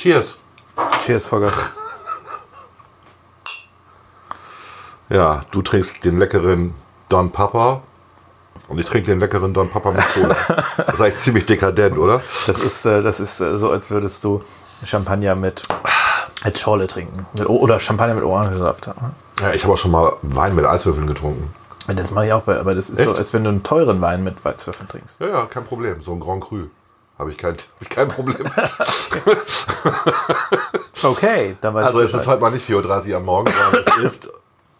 Cheers. Cheers, Volker. Ja, du trinkst den leckeren Don Papa und ich trinke den leckeren Don Papa mit Cola. das ist eigentlich ziemlich dekadent, oder? Das ist, äh, das ist äh, so, als würdest du Champagner mit als Schorle trinken. Mit, oder Champagner mit Orangensaft. Ja, ich habe auch schon mal Wein mit Eiswürfeln getrunken. Das mache ich auch, bei, aber das ist Echt? so, als wenn du einen teuren Wein mit Weißwürfeln trinkst. Ja, ja, kein Problem. So ein Grand Cru. Habe ich, kein, hab ich kein Problem mit. Okay, dann weiß Also es ist heute mal nicht 4.30 Uhr am Morgen, sondern es ist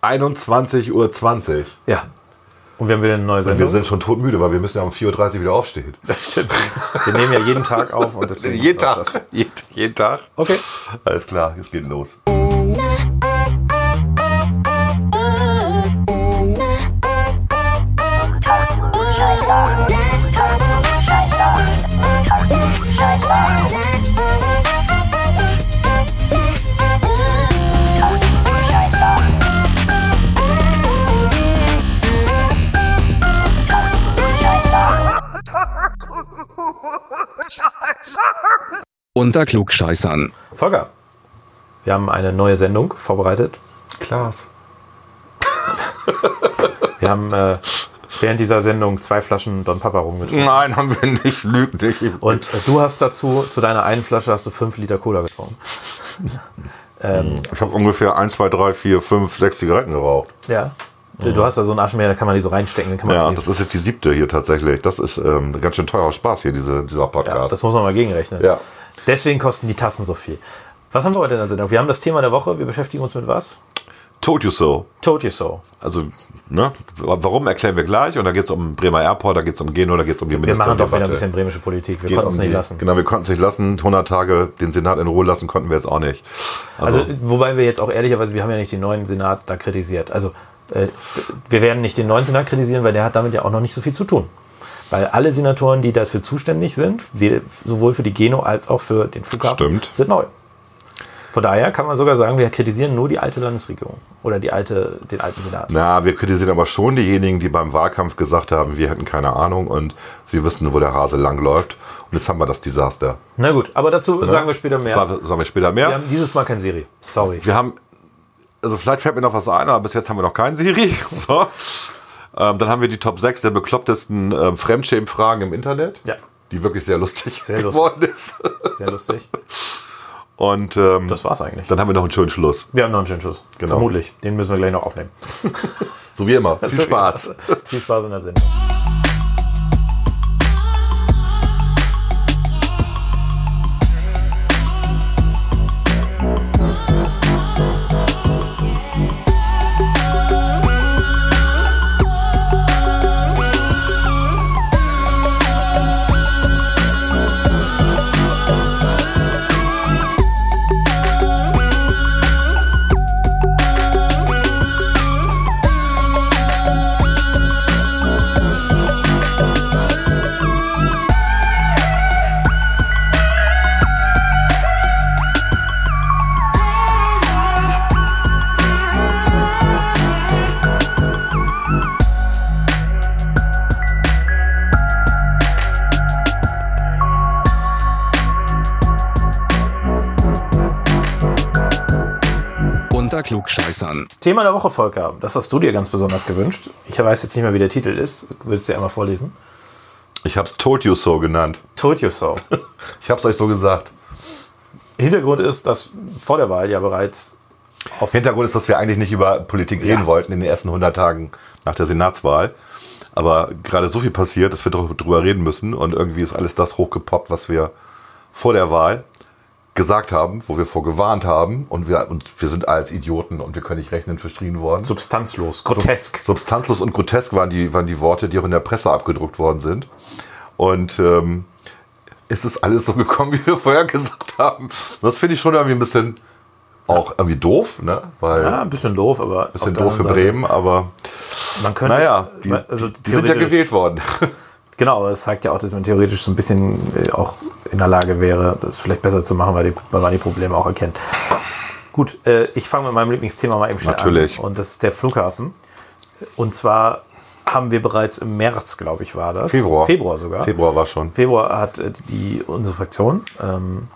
21.20 Uhr. Ja. Und wir haben wieder eine neue Und Sendung. wir sind schon todmüde, weil wir müssen ja um 4.30 Uhr wieder aufstehen. das stimmt. Wir nehmen ja jeden Tag auf und deswegen Jeden Tag. Das. Jeden, jeden Tag. Okay. Alles klar, es geht los. Unter Klugscheißern. Volker, wir haben eine neue Sendung vorbereitet. Klaas. Wir haben äh, während dieser Sendung zwei Flaschen Don Papa rumgetrunken. Nein, haben wir nicht. Lügt nicht. Und äh, du hast dazu, zu deiner einen Flasche hast du fünf Liter Cola getrunken. Ich habe ungefähr 1, 2, 3, 4, 5, 6 Zigaretten geraucht. Ja. Du- Du hast da so einen Aschenbecher, da kann man die so reinstecken. Ja, die- das ist jetzt die siebte hier tatsächlich. Das ist ähm, ein ganz schön teurer Spaß hier, diese, dieser ja, Podcast. das muss man mal gegenrechnen. Ja. Deswegen kosten die Tassen so viel. Was haben wir heute in der Sendung? Wir haben das Thema der Woche. Wir beschäftigen uns mit was? Told you so. Told you so. Also, ne, warum erklären wir gleich? Und da geht es um Bremer Airport, da geht es um Geno, da geht es um die Wir machen doch wieder ein bisschen bremische Politik. Wir konnten es um nicht lassen. Genau, wir konnten es nicht lassen. 100 Tage den Senat in Ruhe lassen konnten wir jetzt auch nicht. Also, wobei wir jetzt auch ehrlicherweise, wir haben ja nicht den neuen Senat da kritisiert. Also, äh, wir werden nicht den neuen Senat kritisieren, weil der hat damit ja auch noch nicht so viel zu tun. Weil alle Senatoren, die dafür zuständig sind, sowohl für die Geno als auch für den Flughafen, Stimmt. sind neu. Von daher kann man sogar sagen, wir kritisieren nur die alte Landesregierung oder die alte, den alten Senat. Na, wir kritisieren aber schon diejenigen, die beim Wahlkampf gesagt haben, wir hätten keine Ahnung und sie wüssten, wo der Hase langläuft. Und jetzt haben wir das Desaster. Na gut, aber dazu sagen wir später mehr. Sagen, wir später mehr. Wir haben dieses Mal kein Siri. Sorry. Wir haben, also vielleicht fällt mir noch was ein, aber bis jetzt haben wir noch keinen Siri. So. Ähm, dann haben wir die Top 6 der beklopptesten ähm, Fremdschämen-Fragen im Internet, Ja, die wirklich sehr lustig Sehr lustig. geworden ist. sehr lustig. Und ähm, Das war's eigentlich. dann haben wir noch einen schönen Schluss. Wir haben noch einen schönen Schuss. Genau. Vermutlich. Den müssen wir gleich noch aufnehmen. So wie immer. Viel Spaß. Viel Spaß in der Sendung. Unter Klugscheißern. Thema der Woche, Volker. Das hast du dir ganz besonders gewünscht. Ich weiß jetzt nicht mehr, wie der Titel ist. Würdest du ja einmal vorlesen? Ich habe es Told You So genannt. Told you so. Ich habe es euch so gesagt. Hintergrund ist, dass vor der Wahl ja bereits auf Hintergrund ist, dass wir eigentlich nicht über Politik reden Ja. wollten in den ersten 100 Tagen nach der Senatswahl. Aber gerade so viel passiert, dass wir doch drüber reden müssen. Und irgendwie ist alles das hochgepoppt, was wir vor der Wahl gesagt haben, wo wir vorgewarnt haben. Und wir, und wir sind als Idioten und wir können nicht rechnen, verschrien worden. substanzlos, grotesk. Substanzlos und grotesk waren die, waren die Worte, die auch in der Presse abgedruckt worden sind. Und ähm, es ist alles so gekommen, wie wir vorher gesagt haben. Das finde ich schon irgendwie ein bisschen auch irgendwie doof, ne? Weil Ja, ein bisschen doof, aber. bisschen auf der doof für Bremen, aber Man könnte, naja, die, also die sind ja gewählt worden. Genau, das zeigt ja auch, dass man theoretisch so ein bisschen äh, auch in der Lage wäre, das vielleicht besser zu machen, weil, die, weil man die Probleme auch erkennt. Gut, äh, ich fange mit meinem Lieblingsthema mal eben schnell Natürlich. an. Und das ist der Flughafen. Und zwar haben wir bereits im März, glaube ich, war das. Februar. Februar sogar. Februar war schon. Februar hat äh, die, unsere Fraktion ähm,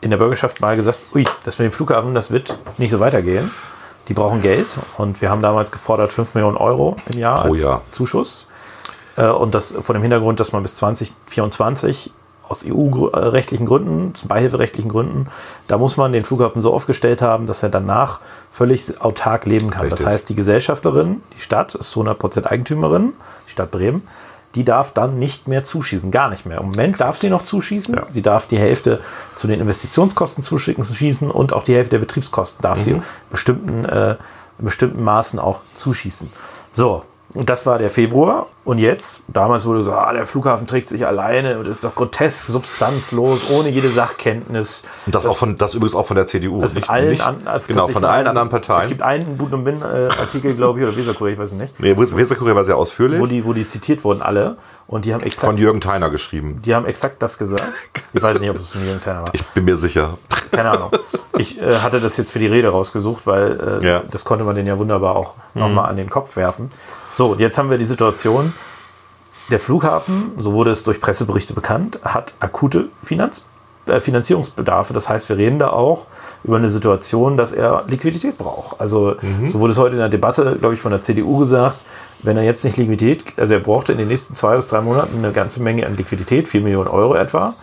in der Bürgerschaft mal gesagt, ui, das mit dem Flughafen, das wird nicht so weitergehen. Die brauchen Geld und wir haben damals gefordert 5 Millionen Euro im Jahr Pro als Jahr. Zuschuss. Äh, Und das vor dem Hintergrund, dass man bis 2024 aus EU-rechtlichen Gründen, beihilferechtlichen Gründen, da muss man den Flughafen so aufgestellt haben, dass er danach völlig autark leben kann. Richtig. Das heißt, die Gesellschafterin, die Stadt, ist zu 100% Eigentümerin, die Stadt Bremen, die darf dann nicht mehr zuschießen, gar nicht mehr. Im Moment darf sie noch zuschießen. Ja. Sie darf die Hälfte zu den Investitionskosten zuschicken, schießen und auch die Hälfte der Betriebskosten darf Mhm. sie in bestimmten, äh, in bestimmten Maßen auch zuschießen. So, und das war der Februar. Und jetzt, damals wurde gesagt, ah, der Flughafen trägt sich alleine und ist doch grotesk, substanzlos, ohne jede Sachkenntnis. Und das, auch von, das übrigens auch von der CDU. Also von allen, an, also genau, von allen anderen Es Parteien. gibt einen Bud und Bin-Artikel, glaube ich, oder Weserkurier, ich weiß es nicht, Nee, Weserkurier war sehr ausführlich. wo die, wo die zitiert wurden, alle. Und die haben exakt, von Jürgen Theiner geschrieben. die haben exakt das gesagt. Ich weiß nicht, ob es von Jürgen Terner war. Ich bin mir sicher. Keine Ahnung. Ich äh, hatte das jetzt für die Rede rausgesucht, weil äh, Ja. das konnte man den ja wunderbar auch nochmal an den Kopf werfen. So, und jetzt haben wir die Situation, der Flughafen, so wurde es durch Presseberichte bekannt, hat akute Finanz, äh, Finanzierungsbedarfe. Das heißt, wir reden da auch über eine Situation, dass er Liquidität braucht. Also so wurde es heute in der Debatte, glaube ich, von der CDU gesagt, wenn er jetzt nicht Liquidität, also er brauchte in den nächsten zwei bis drei Monaten eine ganze Menge an Liquidität, 4 Millionen Euro etwa.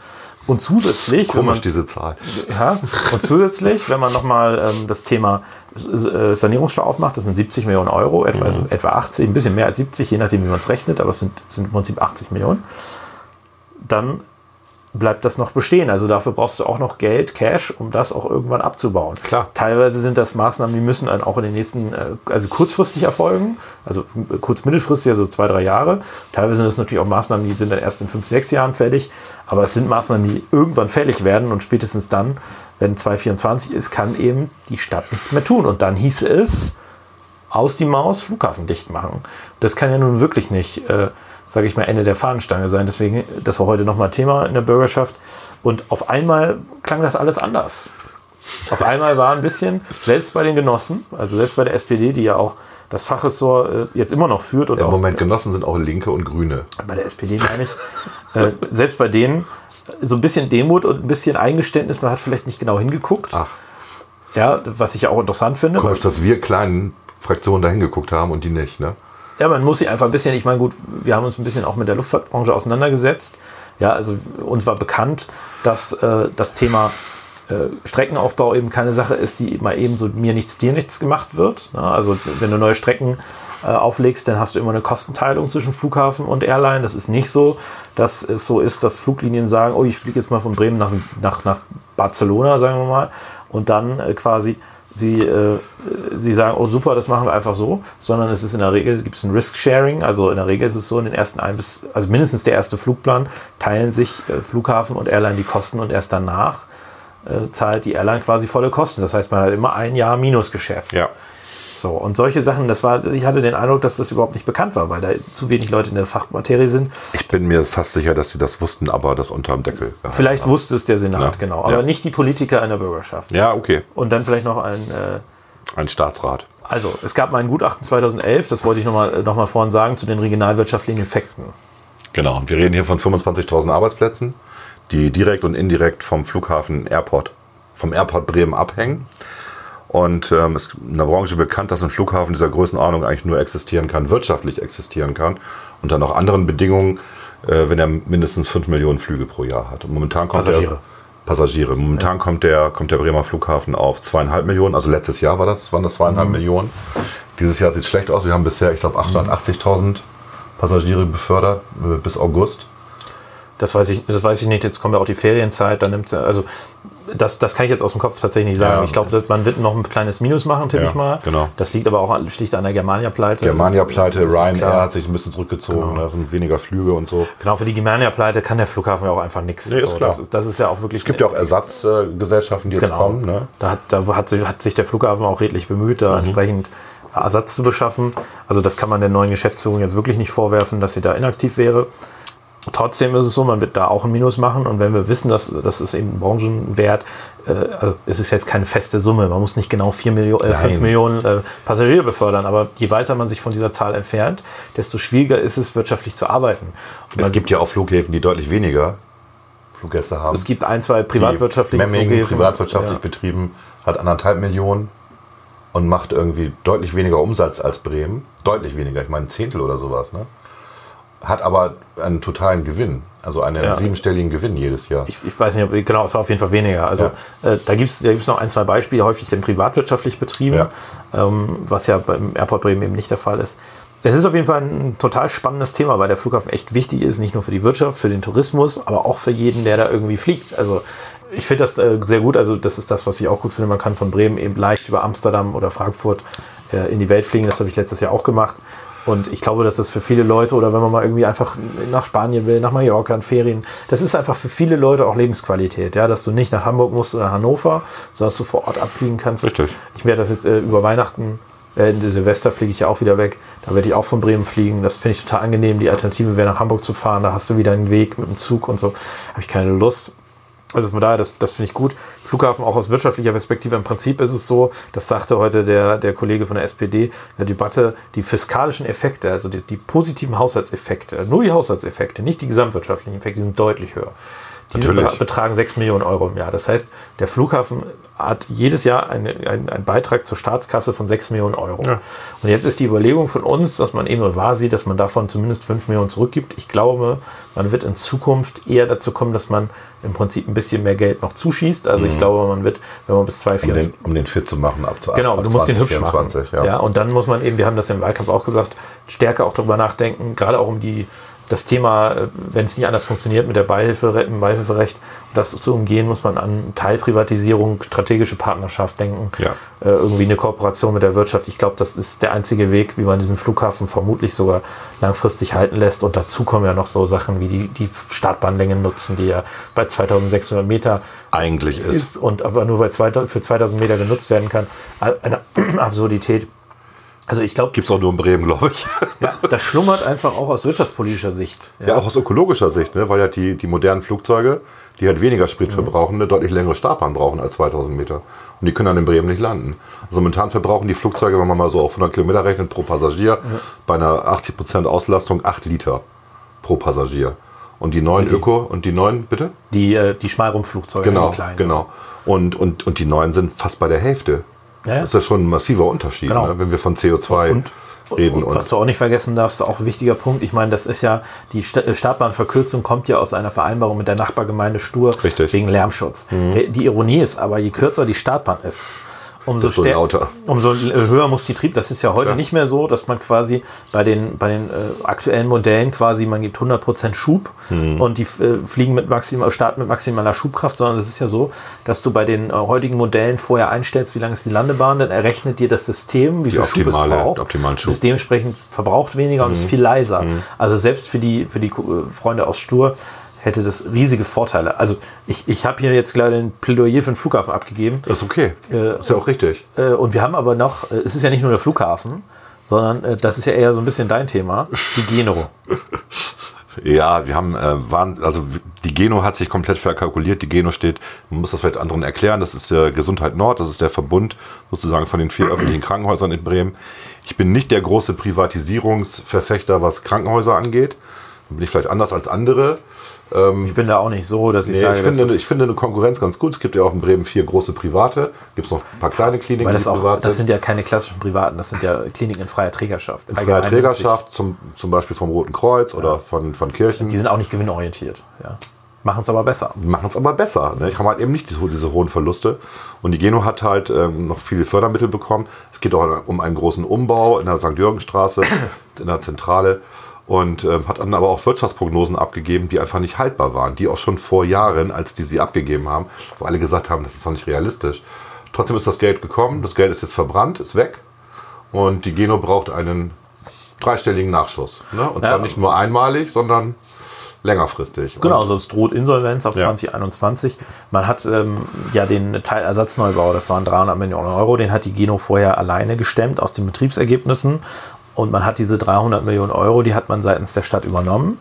Und zusätzlich, wenn man, Komisch, diese Zahl. ja, und zusätzlich, wenn man nochmal ähm, das Thema äh, Sanierungsstau aufmacht, das sind 70 Millionen Euro, etwa, also etwa 80, ein bisschen mehr als 70, je nachdem, wie man es rechnet, aber es sind, sind im Prinzip 80 Millionen, dann bleibt das noch bestehen. Also dafür brauchst du auch noch Geld, Cash, um das auch irgendwann abzubauen. Klar. Teilweise sind das Maßnahmen, die müssen dann auch in den nächsten, äh, also kurzfristig erfolgen, also äh, kurz-mittelfristig, also zwei, drei Jahre. Teilweise sind das natürlich auch Maßnahmen, die sind dann erst in fünf, sechs Jahren fällig. Aber es sind Maßnahmen, die irgendwann fällig werden und spätestens dann, wenn 2024 ist, kann eben die Stadt nichts mehr tun. Und dann hieße es, aus die Maus Flughafen dicht machen. Das kann ja nun wirklich nicht, äh, sage ich mal, Ende der Fahnenstange sein. Deswegen, das war heute nochmal Thema in der Bürgerschaft. Und auf einmal klang das alles anders. Auf einmal war ein bisschen, selbst bei den Genossen, also selbst bei der SPD, die ja auch das Fachressort äh, jetzt immer noch führt und Im auch Moment Genossen sind auch Linke und Grüne. bei der SPD meine ich, äh, selbst bei denen so ein bisschen Demut und ein bisschen Eingeständnis, man hat vielleicht nicht genau hingeguckt. Ach, Ja, was ich ja auch interessant finde. komisch, dass wir kleinen Fraktionen da hingeguckt haben und die nicht, ne? Ja, man muss sich einfach ein bisschen, ich meine, gut, wir haben uns ein bisschen auch mit der Luftfahrtbranche auseinandergesetzt. Ja, also uns war bekannt, dass äh, das Thema äh, Streckenaufbau eben keine Sache ist, die mal eben so mir nichts, dir nichts gemacht wird. Ja, also wenn du neue Strecken äh, auflegst, dann hast du immer eine Kostenteilung zwischen Flughafen und Airline. Das ist nicht so, dass es so ist, dass Fluglinien sagen, oh, ich fliege jetzt mal von Bremen nach, nach, nach Barcelona, sagen wir mal, und dann äh, quasi sie, äh, sie sagen, oh super, das machen wir einfach so, sondern es ist in der Regel, gibt es ein Risk-Sharing, also in der Regel ist es so, in den ersten ein bis, also mindestens der erste Flugplan, teilen sich äh, Flughafen und Airline die Kosten und erst danach äh, zahlt die Airline quasi volle Kosten. Das heißt, man hat immer ein Jahr Minusgeschäft. Ja. So, und solche Sachen, das war, ich hatte den Eindruck, dass das überhaupt nicht bekannt war, weil da zu wenig Leute in der Fachmaterie sind. Ich bin mir fast sicher, dass sie das wussten, aber das unterm Deckel. Vielleicht haben. wusste es der Senat, Ja. genau, aber Ja. nicht die Politiker in der Bürgerschaft. Ja, okay. Und dann vielleicht noch ein, äh, Ein Staatsrat. also es gab mal ein Gutachten 2011, das wollte ich nochmal noch mal vorhin sagen, zu den regionalwirtschaftlichen Effekten. Genau. Wir reden hier von 25.000 Arbeitsplätzen, die direkt und indirekt vom Flughafen Airport, vom Airport Bremen abhängen. Und ähm, es ist in der Branche bekannt, dass ein Flughafen dieser Größenordnung eigentlich nur existieren kann, wirtschaftlich existieren kann, unter noch anderen Bedingungen, äh, wenn er mindestens 5 Millionen Flüge pro Jahr hat. Und momentan kommt Passagiere. Der, Passagiere. Momentan kommt, der, kommt der Bremer Flughafen auf zweieinhalb Millionen. Also letztes Jahr war das, waren das zweieinhalb Millionen. Dieses Jahr sieht es schlecht aus. Wir haben bisher, ich glaube, 880.000 Passagiere befördert äh, bis August. Das weiß ich, das weiß ich nicht. Jetzt kommt ja auch die Ferienzeit, dann nimmt also das, das kann ich jetzt aus dem Kopf tatsächlich nicht sagen. Ja. Ich glaube, man wird noch ein kleines Minus machen, tippe Ja, ich mal. genau. Das liegt aber auch an, schlicht an der Germania-Pleite. Germania-Pleite, Ryanair hat sich ein bisschen zurückgezogen, da sind weniger Flüge und so. Genau, für die Germania-Pleite kann der Flughafen ja auch einfach nichts. Nee, ist klar. Das, das ist ja auch wirklich. Es gibt ja auch Ersatzgesellschaften, die jetzt Genau. kommen. Ne? Da, hat, da hat, sich, hat sich der Flughafen auch redlich bemüht, Mhm. da entsprechend Ersatz zu beschaffen. Also das kann man der neuen Geschäftsführung jetzt wirklich nicht vorwerfen, dass sie da inaktiv wäre. Trotzdem ist es so, man wird da auch ein Minus machen und wenn wir wissen, dass das ist eben ein Branchenwert, äh, also es ist jetzt keine feste Summe, man muss nicht genau 4 Millionen, äh, 5 Nein. Millionen äh, Passagiere befördern, aber je weiter man sich von dieser Zahl entfernt, desto schwieriger ist es wirtschaftlich zu arbeiten. Und Es gibt ja auch Flughäfen, die deutlich weniger Fluggäste haben. Es gibt ein, zwei privatwirtschaftliche Die Memmingen, Flughäfen. privatwirtschaftlich Ja. betrieben, hat anderthalb Millionen und macht irgendwie deutlich weniger Umsatz als Bremen. Deutlich weniger, ich meine ein Zehntel oder sowas. Ne? Hat aber einen totalen Gewinn, also einen Ja. siebenstelligen Gewinn jedes Jahr. Ich, ich weiß nicht, ob, genau, es war auf jeden Fall weniger. Also äh, da gibt es da gibt's noch ein, zwei Beispiele, häufig dann privatwirtschaftlich betrieben, Ja. ähm, was ja beim Airport Bremen eben nicht der Fall ist. Es ist auf jeden Fall ein total spannendes Thema, weil der Flughafen echt wichtig ist, nicht nur für die Wirtschaft, für den Tourismus, aber auch für jeden, der da irgendwie fliegt. Also ich finde das äh, sehr gut. Also das ist das, was ich auch gut finde. Man kann von Bremen eben leicht über Amsterdam oder Frankfurt äh, in die Welt fliegen. Das habe ich letztes Jahr auch gemacht. Und ich glaube, dass das für viele Leute oder wenn man mal irgendwie einfach nach Spanien will, nach Mallorca in Ferien, das ist einfach für viele Leute auch Lebensqualität, ja, dass du nicht nach Hamburg musst oder Hannover, sondern dass du vor Ort abfliegen kannst. Richtig. Ich werde das jetzt äh, über Weihnachten, äh, in Silvester fliege ich ja auch wieder weg. Da werde ich auch von Bremen fliegen. Das finde ich total angenehm. Die Alternative wäre nach Hamburg zu fahren. Da hast du wieder einen Weg mit dem Zug und so. Habe ich keine Lust. Also von daher, das, das finde ich gut. Flughafen auch aus wirtschaftlicher Perspektive. Im Prinzip ist es so, das sagte heute der, der Kollege von der SPD in der Debatte, die fiskalischen Effekte, also die, die positiven Haushaltseffekte, nur die Haushaltseffekte, nicht die gesamtwirtschaftlichen Effekte, die sind deutlich höher. Die Natürlich. betragen 6 Millionen Euro im Jahr. Das heißt, der Flughafen hat jedes Jahr eine, einen, einen Beitrag zur Staatskasse von 6 Millionen Euro. Und jetzt ist die Überlegung von uns, dass man eben wahr sieht, dass man davon zumindest 5 Millionen zurückgibt. Ich glaube, man wird in Zukunft eher dazu kommen, dass man im Prinzip ein bisschen mehr Geld noch zuschießt. Also ich glaube, man wird, wenn man bis Um 2024 den, um den fit zu machen ab Genau, ab du musst den hübsch 2024, machen. Ja. Ja. und dann muss man eben, wir haben das im Wahlkampf auch gesagt, stärker auch darüber nachdenken, gerade auch um die, das Thema, äh, wenn es nicht anders funktioniert mit der Beihilfe, im Beihilferecht, das zu umgehen, muss man an Teilprivatisierung, strategische Partnerschaft denken, Ja. äh, irgendwie eine Kooperation mit der Wirtschaft. Ich glaube, das ist der einzige Weg, wie man diesen Flughafen vermutlich sogar langfristig halten lässt. Und dazu kommen ja noch so Sachen wie die, die Startbahnlängen nutzen, die ja bei 2600 Meter Eigentlich ist. ist und aber nur bei 2000, für 2000 Meter genutzt werden kann. Eine Absurdität. Also ich glaube, Gibt es auch nur in Bremen, glaube ich. ja, das schlummert einfach auch aus wirtschaftspolitischer Sicht. Ja, auch aus ökologischer Sicht, ne? weil ja die, die modernen Flugzeuge, die halt weniger Sprit Mhm. verbrauchen, eine deutlich längere Startbahn brauchen als 2000 Meter. Und die können dann in Bremen nicht landen. Also momentan verbrauchen die Flugzeuge, wenn man mal so auf 100 Kilometer rechnet, pro Passagier, bei einer 80% Auslastung 8 Liter pro Passagier. Und die neuen Sie- Öko und die neuen, bitte? Die, äh, die Schmalrumpflugzeuge, Genau, die kleinen. genau. Und, und, und die neuen sind fast bei der Hälfte. Ja. Das ist ja schon ein massiver Unterschied, Genau. ne? wenn wir von CO2 Und, reden. und was du auch nicht vergessen darfst, auch ein wichtiger Punkt. Ich meine, das ist ja, die äh, Startbahnverkürzung kommt ja aus einer Vereinbarung mit der Nachbargemeinde Stur Richtig. Mhm. wegen Lärmschutz. Der, die Ironie ist aber, je kürzer die Startbahn ist, umso, Desto stär- lauter. umso höher muss die Trieb. Das ist ja heute Klar. nicht mehr so, dass man quasi bei den, bei den äh, aktuellen Modellen quasi, man gibt 100% Schub Mhm. und die äh, fliegen mit maximal, starten mit maximaler Schubkraft, sondern es ist ja so, dass du bei den äh, heutigen Modellen vorher einstellst, wie lang ist die Landebahn, dann errechnet dir das System, wie viel Schub es braucht. optimalen Schub. Ist dementsprechend verbraucht weniger und ist viel leiser. Also selbst für die, für die äh, Freunde aus Stur hätte das riesige Vorteile. Also ich, ich habe hier jetzt gerade ein Plädoyer für den Flughafen abgegeben. Das ist okay. Äh, ist ja auch richtig. Äh, und wir haben aber noch, äh, es ist ja nicht nur der Flughafen, sondern äh, das ist ja eher so ein bisschen dein Thema, die Genero. Ja, wir haben, äh, waren, also die Geno hat sich komplett verkalkuliert. Die Geno steht, man muss das vielleicht anderen erklären, das ist der Gesundheit Nord, das ist der Verbund sozusagen von den vier öffentlichen Krankenhäusern in Bremen. Ich bin nicht der große Privatisierungsverfechter, was Krankenhäuser angeht. Da bin ich vielleicht anders als andere. Ich bin da auch nicht so, dass ich Nee, sage, ich, finde, ich finde eine Konkurrenz ganz gut. Es gibt ja auch in Bremen vier große private. Gibt es noch ein paar kleine Kliniken, das die auch, privat das sind. ja keine klassischen privaten, das sind ja Kliniken in freier Trägerschaft. Freie Allgemein- Trägerschaft, zum, zum Beispiel vom Roten Kreuz oder von, von Kirchen. Die sind auch nicht gewinnorientiert. Ja. Machen es aber besser. machen es aber besser. Ne? Ich habe halt eben nicht diese, diese hohen Verluste. Und die Geno hat halt ähm, noch viele Fördermittel bekommen. Es geht auch um einen großen Umbau in der St. Jürgenstraße, in der Zentrale. Und ähm, hat dann aber auch Wirtschaftsprognosen abgegeben, die einfach nicht haltbar waren. Die auch schon vor Jahren, als die sie abgegeben haben, wo alle gesagt haben, das ist doch nicht realistisch. Trotzdem ist das Geld gekommen. Das Geld ist jetzt verbrannt, ist weg. Und die Geno braucht einen dreistelligen Nachschuss. Ne? Und Ja. zwar nicht nur einmalig, sondern längerfristig. Genau, also es droht Insolvenz ab Ja. 2021. Man hat ähm, ja den Teilersatznaubau, das waren 300 Millionen Euro, den hat die Geno vorher alleine gestemmt aus den Betriebsergebnissen. Und man hat diese 300 Millionen Euro, die hat man seitens der Stadt übernommen.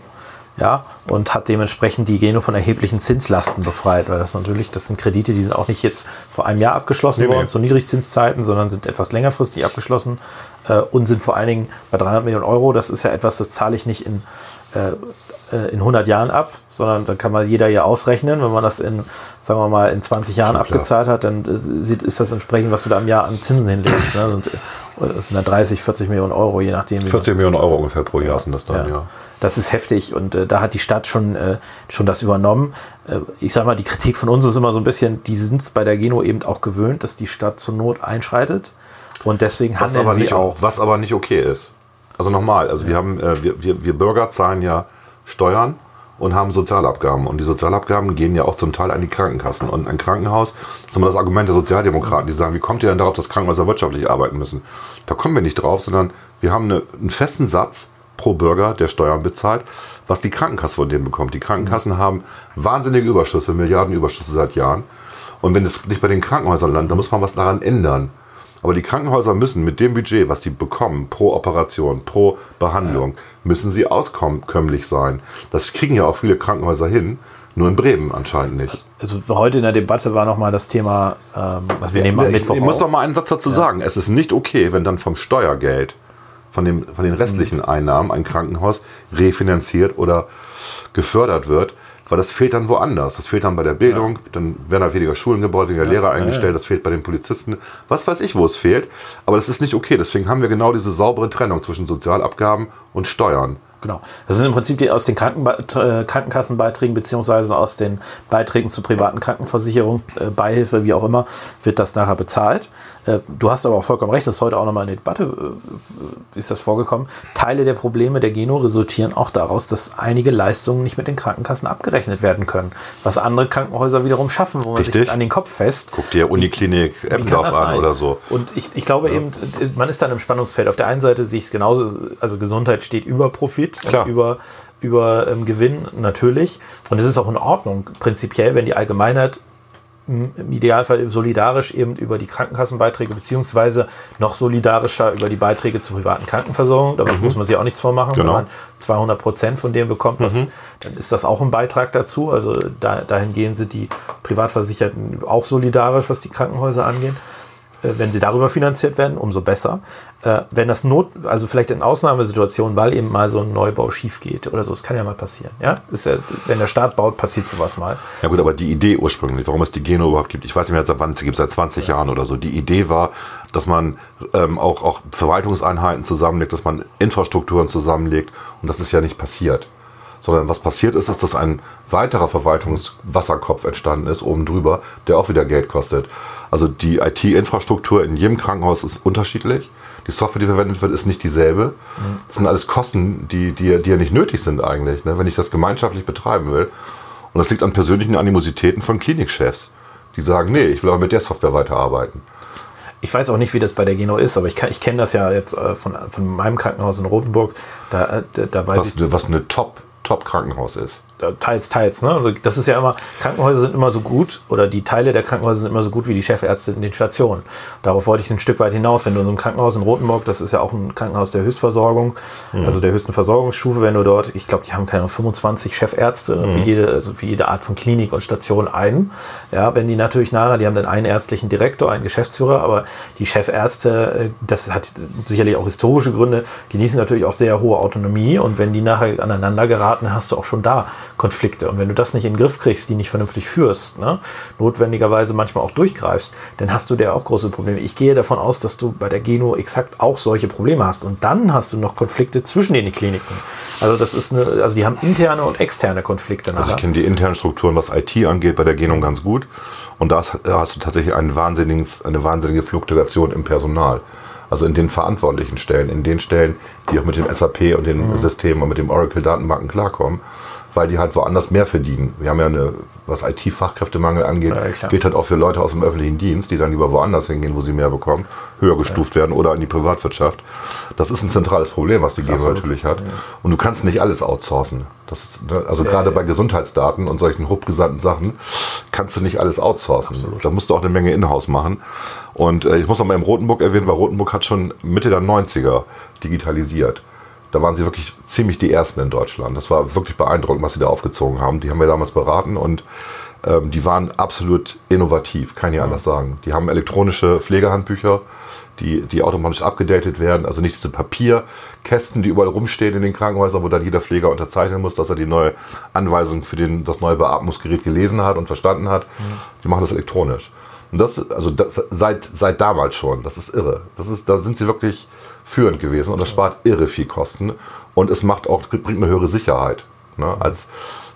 ja, und hat dementsprechend die Geno von erheblichen Zinslasten befreit, weil das natürlich, das sind Kredite, die sind auch nicht jetzt vor einem Jahr abgeschlossen Nee, nee. worden zu Niedrigzinszeiten, sondern sind etwas längerfristig abgeschlossen äh, und sind vor allen Dingen bei 300 Millionen Euro, das ist ja etwas, das zahle ich nicht in, äh, äh, in 100 Jahren ab, sondern dann kann man jeder ja ausrechnen, wenn man das in, sagen wir mal, in 20 Jahren Schon klar. abgezahlt hat, dann äh, ist das entsprechend, was du da im Jahr an Zinsen hinlegst. Ne? Und, äh, das sind dann 30, 40 Millionen Euro, je nachdem. wie man- 40 Millionen Euro ungefähr pro Jahr sind das dann, ja. das ist heftig und äh, da hat die Stadt schon, äh, schon das übernommen. Äh, ich sage mal, die Kritik von uns ist immer so ein bisschen, die sind es bei der Geno eben auch gewöhnt, dass die Stadt zur Not einschreitet und deswegen Was handeln aber, sie nicht, auch. was aber nicht okay ist. Also nochmal, also wir haben, äh, wir, wir, wir Bürger zahlen ja Steuern und haben Sozialabgaben. Und die Sozialabgaben gehen ja auch zum Teil an die Krankenkassen. Und ein Krankenhaus, das ist immer das Argument der Sozialdemokraten, die sagen, wie kommt ihr denn darauf, dass Krankenhäuser wirtschaftlich arbeiten müssen? Da kommen wir nicht drauf, sondern wir haben eine, einen festen Satz pro Bürger, der Steuern bezahlt, was die Krankenkasse von dem bekommt. Die Krankenkassen haben wahnsinnige Überschüsse, Milliardenüberschüsse seit Jahren. Und wenn es nicht bei den Krankenhäusern landet, dann muss man was daran ändern. Aber die Krankenhäuser müssen mit dem Budget, was die bekommen, pro Operation, pro Behandlung, müssen sie auskömmlich sein. Das kriegen ja auch viele Krankenhäuser hin, nur in Bremen anscheinend nicht. Also heute in der Debatte war nochmal das Thema, ähm, was wir nehmen am ich, Mittwoch ich muss doch mal einen Satz dazu sagen. Es ist nicht okay, wenn dann vom Steuergeld, von, dem, von den restlichen Mhm. Einnahmen ein Krankenhaus refinanziert oder gefördert wird, weil das fehlt dann woanders. Das fehlt dann bei der Bildung, dann werden halt weniger Schulen gebaut, weniger Lehrer eingestellt, das fehlt bei den Polizisten. Was weiß ich, wo es fehlt. Aber das ist nicht okay. Deswegen haben wir genau diese saubere Trennung zwischen Sozialabgaben und Steuern. Genau. Das sind im Prinzip die aus den Krankenbe äh, Krankenkassenbeiträgen beziehungsweise aus den Beiträgen zur privaten Krankenversicherung, äh, Beihilfe, wie auch immer, wird das nachher bezahlt. Äh, du hast aber auch vollkommen recht, das ist heute auch nochmal in der Debatte äh, ist das vorgekommen. Teile der Probleme der Geno resultieren auch daraus, dass einige Leistungen nicht mit den Krankenkassen abgerechnet werden können, was andere Krankenhäuser wiederum schaffen, wo man Richtig. sich an den Kopf fest. Guck dir Uniklinik Eppendorf an oder so. Und ich, ich glaube eben, man ist dann im Spannungsfeld. Auf der einen Seite sehe ich es genauso, also Gesundheit steht über Profit, Klar. über, über ähm, Gewinn natürlich. Und es ist auch in Ordnung, prinzipiell, wenn die Allgemeinheit im Idealfall solidarisch eben über die Krankenkassenbeiträge beziehungsweise noch solidarischer über die Beiträge zur privaten Krankenversorgung. Damit muss man sich auch nichts vormachen. Genau. Wenn man 200 Prozent von dem bekommt, das, dann ist das auch ein Beitrag dazu. Also da, dahingehend sind die Privatversicherten auch solidarisch, was die Krankenhäuser angeht. Äh, Wenn sie darüber finanziert werden, umso besser. Äh, Wenn das Not, also vielleicht in Ausnahmesituationen, weil eben mal so ein Neubau schief geht oder so, das kann ja mal passieren. Ja? Ist ja, wenn der Staat baut, passiert sowas mal. Ja gut, aber die Idee ursprünglich, warum es die Geno überhaupt gibt, ich weiß nicht mehr, seit wann es gibt, seit 20 Jahren oder so. Die Idee war, dass man ähm, auch, auch Verwaltungseinheiten zusammenlegt, dass man Infrastrukturen zusammenlegt und das ist ja nicht passiert. Sondern was passiert ist, ist, dass ein weiterer Verwaltungswasserkopf entstanden ist, oben drüber, der auch wieder Geld kostet. Also die IT-Infrastruktur in jedem Krankenhaus ist unterschiedlich. Die Software, die verwendet wird, ist nicht dieselbe. Das sind alles Kosten, die, die, die ja nicht nötig sind eigentlich, ne? wenn ich das gemeinschaftlich betreiben will. Und das liegt an persönlichen Animositäten von Klinikchefs, die sagen, nee, ich will aber mit der Software weiterarbeiten. Ich weiß auch nicht, wie das bei der Geno ist, aber ich, ich kenne das ja jetzt äh, von, von meinem Krankenhaus in Rotenburg. Da, äh, da, da weiß Was, ich, was eine Top, Top-Krankenhaus ist. Äh, teils, teils. Ne? Also das ist ja immer, Krankenhäuser sind immer so gut oder die Teile der Krankenhäuser sind immer so gut wie die Chefärzte in den Stationen. Darauf wollte ich ein Stück weit hinaus. Wenn du in so einem Krankenhaus in Rotenburg, das ist ja auch ein Krankenhaus der Höchstversorgung, also der höchsten Versorgungsstufe, wenn du dort, ich glaube, die haben keine Ahnung, 25 Chefärzte für, jede, also für jede Art von Klinik und Station einen. Ja, wenn die natürlich nachher, die haben dann einen ärztlichen Direktor, einen Geschäftsführer, aber die Chefärzte, äh, das hat sicherlich auch historische Gründe, genießen natürlich auch sehr hohe Autonomie und wenn die nachher aneinander geraten, hast du auch schon da Konflikte. Und wenn du das nicht in den Griff kriegst, die nicht vernünftig führst, ne, notwendigerweise manchmal auch durchgreifst, dann hast du da auch große Probleme. Ich gehe davon aus, dass du bei der Geno exakt auch solche Probleme hast. Und dann hast du noch Konflikte zwischen den Kliniken. Also das ist eine, also die haben interne und externe Konflikte. Also ich nachher. kenne die internen Strukturen, was IT angeht, bei der Genom ganz gut. Und da hast, du tatsächlich einen wahnsinnigen, eine wahnsinnige Fluktuation im Personal. Also in den verantwortlichen Stellen, in den Stellen, die auch mit dem SAP und den Systemen und mit dem Oracle-Datenbanken klarkommen, weil die halt woanders mehr verdienen. Wir haben ja eine, was IT-Fachkräftemangel angeht, Ja, gilt halt auch für Leute aus dem öffentlichen Dienst, die dann lieber woanders hingehen, wo sie mehr bekommen, höher gestuft werden oder in die Privatwirtschaft. Das ist ein zentrales Problem, was die GEMA Absolut. natürlich hat. Und du kannst nicht alles outsourcen. Das ist, ne, also gerade bei Gesundheitsdaten und solchen hochgesandten Sachen kannst du nicht alles outsourcen. Da musst du auch eine Menge Inhouse machen. Und äh, ich muss noch mal im Rotenburg erwähnen, weil Rotenburg hat schon Mitte der 90er digitalisiert. Da waren sie wirklich ziemlich die Ersten in Deutschland. Das war wirklich beeindruckend, was sie da aufgezogen haben. Die haben wir damals beraten und ähm, die waren absolut innovativ, kann ich Mhm. anders sagen. Die haben elektronische Pflegehandbücher, die, die automatisch abgedatet werden. Also nicht diese Papierkästen, die überall rumstehen in den Krankenhäusern, wo dann jeder Pfleger unterzeichnen muss, dass er die neue Anweisung für den, das neue Beatmungsgerät gelesen hat und verstanden hat. Die machen das elektronisch. Und das, also das, seit, seit damals schon, das ist irre. Das ist, da sind sie wirklich führend gewesen und das spart irre viel Kosten und es macht auch, bringt eine höhere Sicherheit. Ne, als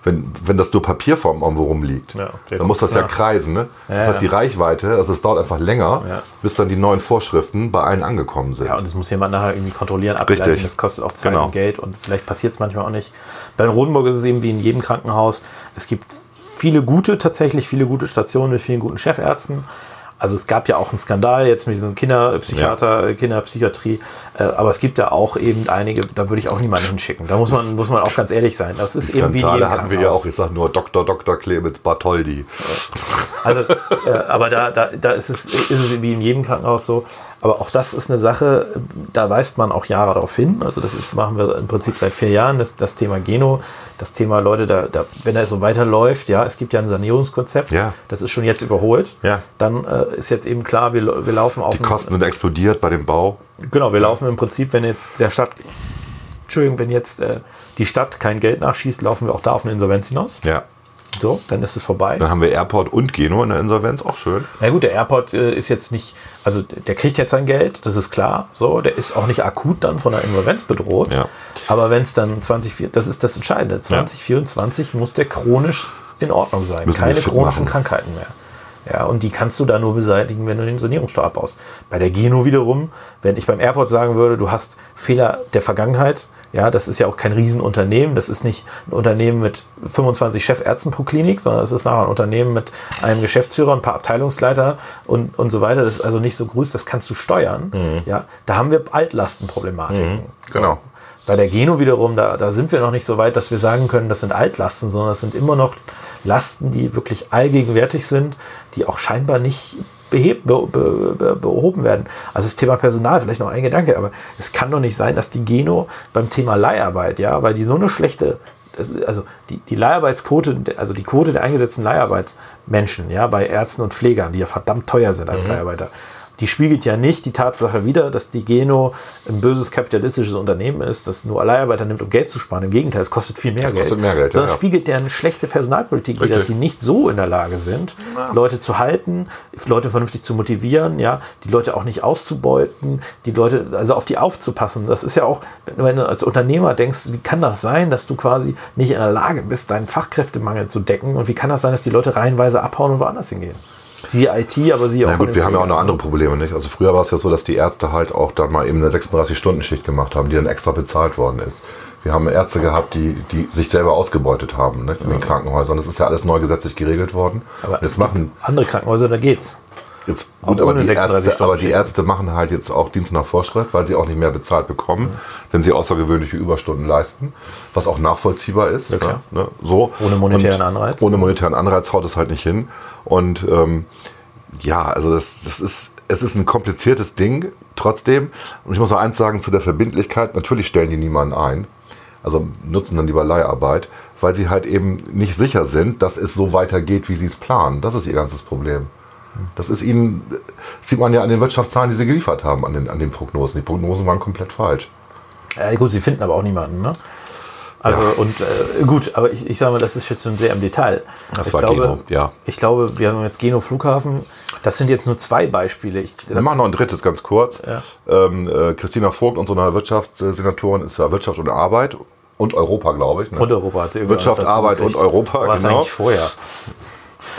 wenn, wenn das nur Papierform irgendwo rumliegt. Ja, dann muss das ja nach? kreisen. Ne? Das Ja, heißt, die ja. Reichweite, also es dauert einfach länger, Ja. bis dann die neuen Vorschriften bei allen angekommen sind. Ja, und das muss jemand nachher irgendwie kontrollieren, abgleichen. Richtig. Das kostet auch Zeit Genau. und Geld und vielleicht passiert es manchmal auch nicht. Bei Rodenburg ist es eben wie in jedem Krankenhaus. Es gibt viele gute, tatsächlich viele gute Stationen mit vielen guten Chefärzten. Also es gab ja auch einen Skandal jetzt mit diesem Kinderpsychiater, äh, Kinderpsychiatrie, äh, aber es gibt ja auch eben einige, da würde ich auch niemanden hinschicken. Da muss man, muss man auch ganz ehrlich sein. Das ist eben wie Skandale hatten wir ja auch, ich sag nur Dr. Dr. Clemens Bartholdy. Also, äh, aber da, da, da ist, es, ist es wie in jedem Krankenhaus so. Aber auch das ist eine Sache, da weist man auch Jahre darauf hin. Also das ist, machen wir im Prinzip seit vier Jahren, das, das Thema Geno, das Thema Leute, da, da, wenn er so weiterläuft, ja, es gibt ja ein Sanierungskonzept, Ja. das ist schon jetzt überholt. Ja. Dann äh, ist jetzt eben klar, wir, wir laufen auf Die Kosten sind explodiert bei dem Bau. Genau, wir laufen im Prinzip, wenn jetzt der Stadt, Entschuldigung, wenn jetzt äh, die Stadt kein Geld nachschießt, laufen wir auch da auf eine Insolvenz hinaus. Ja. So, dann ist es vorbei. Dann haben wir Airport und Geno in der Insolvenz, auch schön. Na gut, der Airport äh, ist jetzt nicht, also der kriegt jetzt sein Geld, das ist klar. So, der ist auch nicht akut dann von der Insolvenz bedroht. Ja. Aber wenn es dann 2024, das ist das Entscheidende, 2024 muss der chronisch in Ordnung sein. Müssen Keine chronischen machen. Krankheiten mehr. Ja, und die kannst du da nur beseitigen, wenn du den Sanierungsstau abbaust. Bei der Geno wiederum, wenn ich beim Airport sagen würde, du hast Fehler der Vergangenheit, ja, das ist ja auch kein Riesenunternehmen, das ist nicht ein Unternehmen mit 25 Chefärzten pro Klinik, sondern es ist nachher ein Unternehmen mit einem Geschäftsführer, ein paar Abteilungsleiter und, und so weiter. Das ist also nicht so groß, das kannst du steuern. Ja, da haben wir Altlastenproblematiken. Genau. Bei der Geno wiederum, da, da sind wir noch nicht so weit, dass wir sagen können, das sind Altlasten, sondern das sind immer noch Lasten, die wirklich allgegenwärtig sind, die auch scheinbar nicht beheb, be, be, be, behoben werden. Also das Thema Personal, vielleicht noch ein Gedanke, aber es kann doch nicht sein, dass die Geno beim Thema Leiharbeit, ja, weil die so eine schlechte, also die, die Leiharbeitsquote, also die Quote der eingesetzten Leiharbeitsmenschen, ja, bei Ärzten und Pflegern, die ja verdammt teuer sind als Leiharbeiter, die spiegelt ja nicht die Tatsache wider, dass die Geno ein böses kapitalistisches Unternehmen ist, das nur Leiharbeiter nimmt, um Geld zu sparen. Im Gegenteil, es kostet viel mehr Geld. kostet mehr Geld, Sondern ja, es ja. spiegelt deren schlechte Personalpolitik wider, dass sie nicht so in der Lage sind, Leute zu halten, Leute vernünftig zu motivieren, ja, die Leute auch nicht auszubeuten, die Leute, also auf die aufzupassen. Das ist ja auch, wenn, wenn du als Unternehmer denkst, wie kann das sein, dass du quasi nicht in der Lage bist, deinen Fachkräftemangel zu decken und wie kann das sein, dass die Leute reihenweise abhauen und woanders hingehen? Siehe IT, aber sie auch Na gut, wir haben ja auch noch andere Probleme, nicht? Also früher war es ja so, dass die Ärzte halt auch dann mal eben eine 36-Stunden-Schicht gemacht haben, die dann extra bezahlt worden ist. Wir haben Ärzte gehabt, die, die sich selber ausgebeutet haben nicht? in den Krankenhäusern. Das ist ja alles neu gesetzlich geregelt worden. Aber es machen Andere Krankenhäuser, da geht's. Jetzt gut, aber die, 36 Ärzte, aber die Ärzte machen halt jetzt auch Dienst nach Vorschrift, weil sie auch nicht mehr bezahlt bekommen, wenn sie außergewöhnliche Überstunden leisten, was auch nachvollziehbar ist. klar. Ne? So. Ohne monetären Und Anreiz. Ohne monetären Anreiz haut es halt nicht hin. Und ähm, ja, also das, das ist, es ist ein kompliziertes Ding trotzdem. Und ich muss noch eins sagen zu der Verbindlichkeit. Natürlich stellen die niemanden ein. Also nutzen dann lieber Leiharbeit, weil sie halt eben nicht sicher sind, dass es so weitergeht, wie sie es planen. Das ist ihr ganzes Problem. Das ist ihnen, sieht man ja an den Wirtschaftszahlen, die sie geliefert haben, an den, an den Prognosen. Die Prognosen waren komplett falsch. Ja, gut, sie finden aber auch niemanden, ne? Also Ja. und äh, gut, aber ich, ich sage mal, das ist jetzt schon sehr im Detail. Das ich war glaube, Geno, ja. Ich glaube, wir haben jetzt Geno Flughafen. Das sind jetzt nur zwei Beispiele. Ich, Wir machen noch ein drittes ganz kurz. Ja. Ähm, äh, Christina Vogt, unsere Wirtschaftssenatorin, ist ja Wirtschaft und Arbeit und Europa, glaube ich. Ne? und Europa hat sie Wirtschaft, Arbeit und Europa, War genau. eigentlich vorher?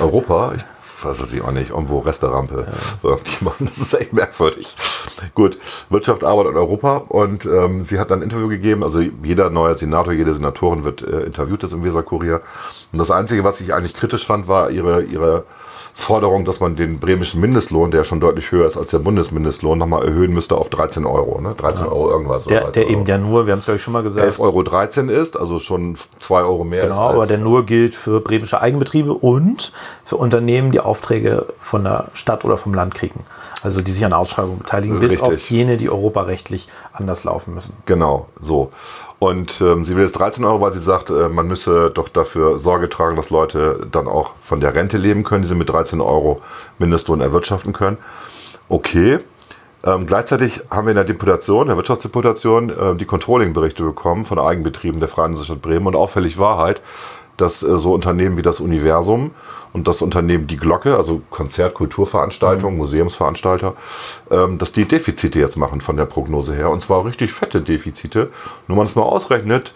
Europa, ich weiß ich auch nicht, irgendwo Resterampe. Irgendjemand, Das ist echt merkwürdig. Gut, Wirtschaft, Arbeit und Europa. Und ähm, sie hat dann ein Interview gegeben. Also jeder neue Senator, jede Senatorin wird äh, interviewt, das im Weser Kurier. Und das Einzige, was ich eigentlich kritisch fand, war ihre, ihre Forderung, dass man den bremischen Mindestlohn, der schon deutlich höher ist als der Bundesmindestlohn, nochmal erhöhen müsste auf 13 Euro. Ne? 13 Euro irgendwas. Der, 13 der Euro. eben ja nur, wir haben es glaube ich schon mal gesagt, 11,13 Euro ist, also schon 2 Euro mehr ist. Genau, aber der nur gilt für bremische Eigenbetriebe und für Unternehmen, die Aufträge von der Stadt oder vom Land kriegen. Also die sich an Ausschreibungen beteiligen, bis Richtig. auf jene, die europarechtlich anders laufen müssen. Genau, so. Und ähm, sie will jetzt 13 Euro, weil sie sagt, äh, man müsse doch dafür Sorge tragen, dass Leute dann auch von der Rente leben können, die sie mit 13 Euro Mindestlohn erwirtschaften können. Okay. Ähm, gleichzeitig haben wir in der Deputation, der Wirtschaftsdeputation, äh, die Controlling-Berichte bekommen von Eigenbetrieben der Freien Stadt Bremen. Und auffällig war halt, dass äh, so Unternehmen wie das Universum und das Unternehmen Die Glocke, also Konzert-, Kulturveranstaltungen, Museumsveranstalter, ähm, dass die Defizite jetzt machen von der Prognose her. Und zwar richtig fette Defizite. Nur man es mal ausrechnet,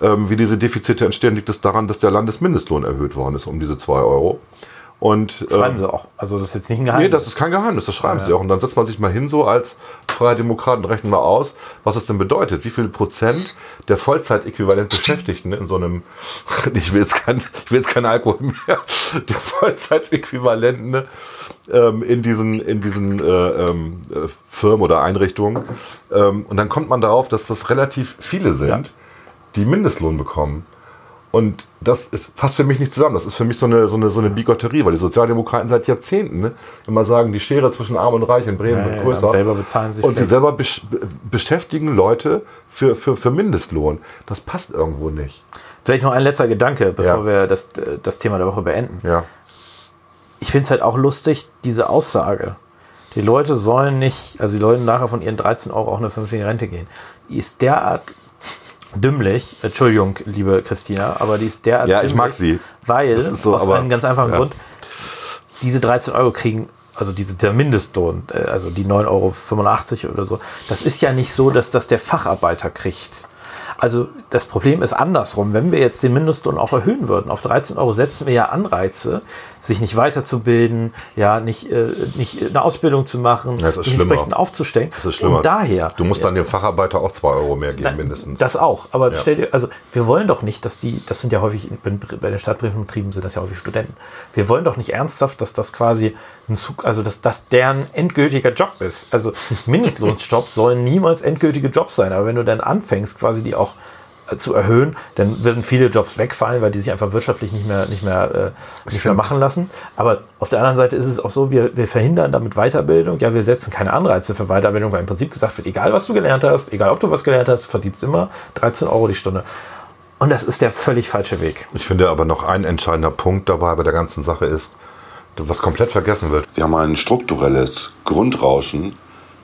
ähm, wie diese Defizite entstehen, liegt es daran, dass der Landesmindestlohn erhöht worden ist um diese 2 Euro. Und, ähm, Schreiben sie auch. Also das ist jetzt nicht ein Geheimnis. Nee, das ist kein Geheimnis, das schreiben sie auch. Und dann setzt man sich mal hin, so als Freie Demokraten, und rechnet mal aus, was es denn bedeutet. Wie viel Prozent der Vollzeitäquivalent Beschäftigten in so einem, ich will jetzt kein, ich will jetzt kein Alkohol mehr, der Vollzeitäquivalenten ähm, in diesen, in diesen äh, ähm, äh, Firmen oder Einrichtungen. Ähm, und dann kommt man darauf, dass das relativ viele sind, die Mindestlohn bekommen. Und das ist fast für mich nicht zusammen. Das ist für mich so eine, so eine, so eine Bigotterie, weil die Sozialdemokraten seit Jahrzehnten ne, immer sagen, die Schere zwischen Arm und Reich in Bremen Ja, wird ja, größer. und selber bezahlen sie Und sie selber besch be- beschäftigen Leute für, für, für Mindestlohn. Das passt irgendwo nicht. Vielleicht noch ein letzter Gedanke, bevor Ja. wir das, das Thema der Woche beenden. Ja. Ich finde es halt auch lustig, diese Aussage. Die Leute sollen nicht, also die Leute nachher von ihren 13 Euro auch eine vernünftige Rente gehen. Die ist derart dümmlich, Entschuldigung, liebe Christina, aber die ist derart Ja, ich dümmlich, mag sie. Weil, so, aus einem ganz einfachen ja. Grund, diese 13 Euro kriegen, also diese, der Mindestlohn, äh, also die 9,85 Euro oder so, das ist ja nicht so, dass das der Facharbeiter kriegt. Also das Problem ist andersrum. Wenn wir jetzt den Mindestlohn auch erhöhen würden, auf 13 Euro setzen wir ja Anreize, sich nicht weiterzubilden, ja, nicht, äh, nicht eine Ausbildung zu machen, ist entsprechend aufzustellen. Das ist schlimmer. Und daher. Du musst dann dem Facharbeiter auch 2 Euro mehr geben, Nein, mindestens. Das auch. Aber Ja. stell dir, also wir wollen doch nicht, dass die, das sind ja häufig, bei den Stadtbetrieben sind das ja häufig Studenten. Wir wollen doch nicht ernsthaft, dass das quasi ein Zug, also dass das deren endgültiger Job ist. Also Mindestlohnsjobs sollen niemals endgültige Jobs sein. Aber wenn du dann anfängst, quasi die auch äh, zu erhöhen, dann würden viele Jobs wegfallen, weil die sich einfach wirtschaftlich nicht mehr, nicht mehr, äh, nicht mehr machen lassen. Aber auf der anderen Seite ist es auch so, wir, wir verhindern damit Weiterbildung. Ja, wir setzen keine Anreize für Weiterbildung, weil im Prinzip gesagt wird, egal was du gelernt hast, egal ob du was gelernt hast, verdienst immer 13 Euro die Stunde. Und das ist der völlig falsche Weg. Ich finde aber noch ein entscheidender Punkt dabei bei der ganzen Sache ist, was komplett vergessen wird. Wir haben ein strukturelles Grundrauschen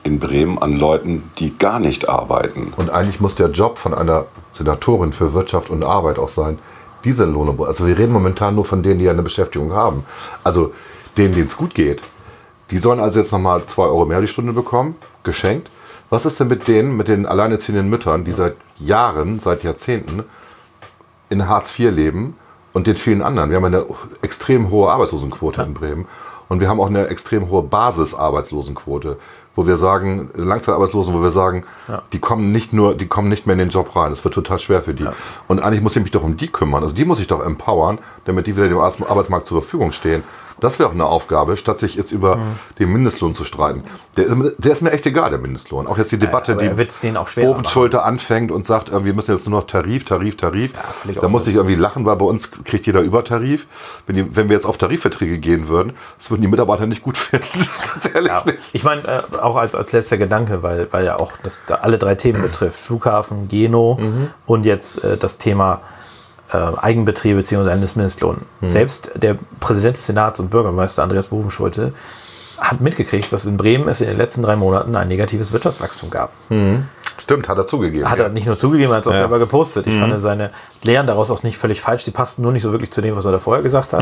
in Bremen an Leuten, die gar nicht arbeiten. Und eigentlich muss der Job von einer Senatorin für Wirtschaft und Arbeit auch sein, diese Lohne. Also wir reden momentan nur von denen, die eine Beschäftigung haben. Also denen, denen es gut geht. Die sollen also jetzt nochmal 2 Euro mehr die Stunde bekommen, geschenkt. Was ist denn mit denen, mit den alleinerziehenden Müttern, die seit Jahren, seit Jahrzehnten in Hartz IV leben und den vielen anderen? Wir haben eine extrem hohe Arbeitslosenquote in Bremen. Und wir haben auch eine extrem hohe Basisarbeitslosenquote, wo wir sagen, Langzeitarbeitslosen, wo wir sagen, die kommen nicht nur, die kommen nicht mehr in den Job rein. Es wird total schwer für die. Und eigentlich muss ich mich doch um die kümmern. Also die muss ich doch empowern, damit die wieder dem Arbeits- Arbeitsmarkt zur Verfügung stehen. Das wäre auch eine Aufgabe, statt sich jetzt über den Mindestlohn zu streiten. Der ist, der ist mir echt egal, der Mindestlohn. Auch jetzt die Debatte, aber die Bovenschulte anfängt und sagt, äh, wir müssen jetzt nur noch Tarif, Tarif, Tarif. völlig da muss ich irgendwie lachen, weil bei uns kriegt jeder Übertarif. Wenn, die, wenn wir jetzt auf Tarifverträge gehen würden, das würden die Mitarbeiter nicht gut finden. Ganz ehrlich Ja, nicht. ich meine, äh, auch als, als letzter Gedanke, weil, weil ja auch das da alle drei Themen betrifft: Flughafen, Geno und jetzt äh, das Thema äh, Eigenbetriebe bzw. Landesmindestlohn. Selbst der Präsident des Senats und Bürgermeister Andreas Bovenschulte hat mitgekriegt, dass in Bremen es in den letzten drei Monaten ein negatives Wirtschaftswachstum gab. Stimmt, hat er zugegeben. Hat er nicht nur zugegeben, er hat es auch Ja. selber gepostet. Ich fand seine Lehren daraus auch nicht völlig falsch. Die passten nur nicht so wirklich zu dem, was er da vorher gesagt hat.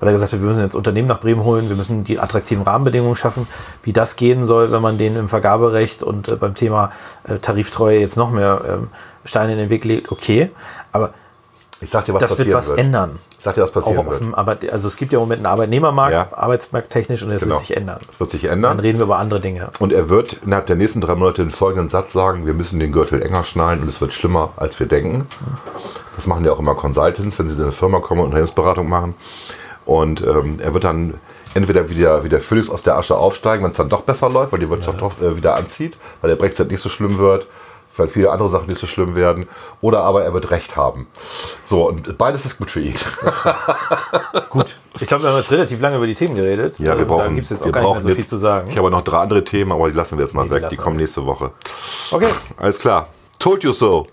Weil er gesagt hat, wir müssen jetzt Unternehmen nach Bremen holen, wir müssen die attraktiven Rahmenbedingungen schaffen. Wie das gehen soll, wenn man denen im Vergaberecht und äh, beim Thema äh, Tariftreue jetzt noch mehr ähm, Steine in den Weg legt, okay. Aber Ich sag dir, was das wird passieren was wird. ändern. Ich sag dir, was Auch passieren auf wird. Arbeit, also es gibt ja im Moment einen Arbeitnehmermarkt, Ja. arbeitsmarkttechnisch, und das Genau. wird sich ändern. Das wird sich Dann ändern. reden wir über andere Dinge. Und er wird innerhalb der nächsten drei Monate den folgenden Satz sagen, wir müssen den Gürtel enger schnallen und es wird schlimmer, als wir denken. Das machen ja auch immer Consultants, wenn sie in eine Firma kommen und Unternehmensberatung machen. Und ähm, er wird dann entweder wieder, wieder Phönix aus der Asche aufsteigen, wenn es dann doch besser läuft, weil die Wirtschaft doch äh, wieder anzieht, weil der Brexit nicht so schlimm wird, weil viele andere Sachen nicht so schlimm werden, oder aber er wird Recht haben. So, und beides ist gut für ihn. Gut. Ich glaube, wir haben jetzt relativ lange über die Themen geredet. Ja, wir Da brauchen, gibt es jetzt auch wir gar nicht mehr brauchen so jetzt, viel zu sagen. Ich habe noch drei andere Themen, aber die lassen wir jetzt mal Nee, die weg. Die lassen kommen wir. nächste Woche. Okay. Alles klar. Told you so.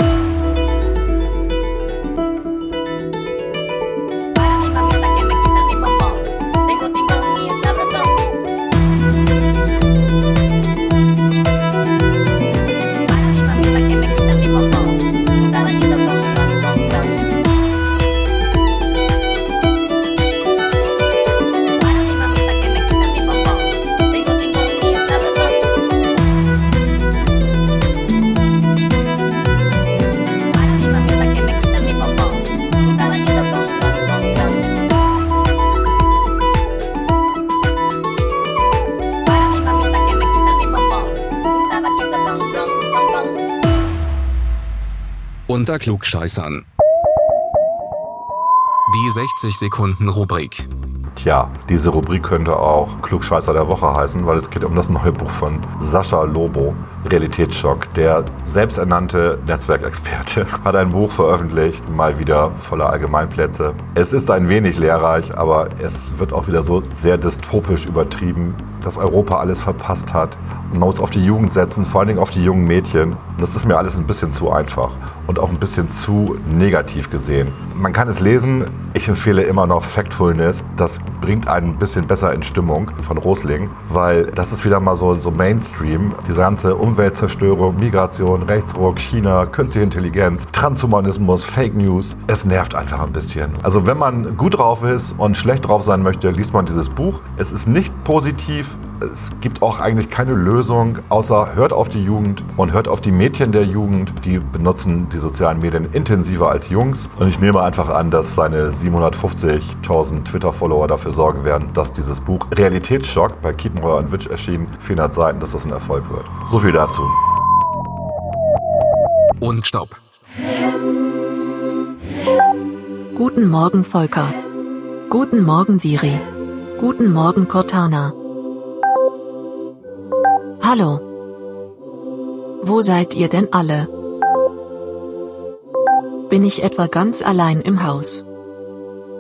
Klugscheißern. Die 60 Sekunden Rubrik. Tja, diese Rubrik könnte auch Klugscheißer der Woche heißen, weil es geht um das neue Buch von Sascha Lobo, Realitätsschock. Der selbsternannte Netzwerkexperte hat ein Buch veröffentlicht, mal wieder voller Allgemeinplätze. Es ist ein wenig lehrreich, aber es wird auch wieder so sehr dystopisch übertrieben, dass Europa alles verpasst hat. Und man muss auf die Jugend setzen, vor allen Dingen auf die jungen Mädchen. Und das ist mir alles ein bisschen zu einfach und auch ein bisschen zu negativ gesehen. Man kann es lesen. Ich empfehle immer noch Factfulness. Das bringt einen ein bisschen besser in Stimmung von Rosling, weil das ist wieder mal so, so Mainstream. Diese ganze Umweltzerstörung, Migration, Rechtsruck, China, künstliche Intelligenz, Transhumanismus, Fake News. Es nervt einfach ein bisschen. Also wenn man gut drauf ist und schlecht drauf sein möchte, liest man dieses Buch. Es ist nicht positiv. Es gibt auch eigentlich keine Lösung, außer hört auf die Jugend und hört auf die Mädchen der Jugend. Die benutzen die sozialen Medien intensiver als Jungs. Und ich nehme einfach an, dass seine 750.000 Twitter-Follower dafür sorgen werden, dass dieses Buch Realitätsschock bei Kiepenheuer und Witsch erschienen, 400 Seiten, dass das ein Erfolg wird. So viel dazu. Und Stopp. Guten Morgen Volker. Guten Morgen Siri. Guten Morgen Cortana. Hallo. Wo seid ihr denn alle? Bin ich etwa ganz allein im Haus?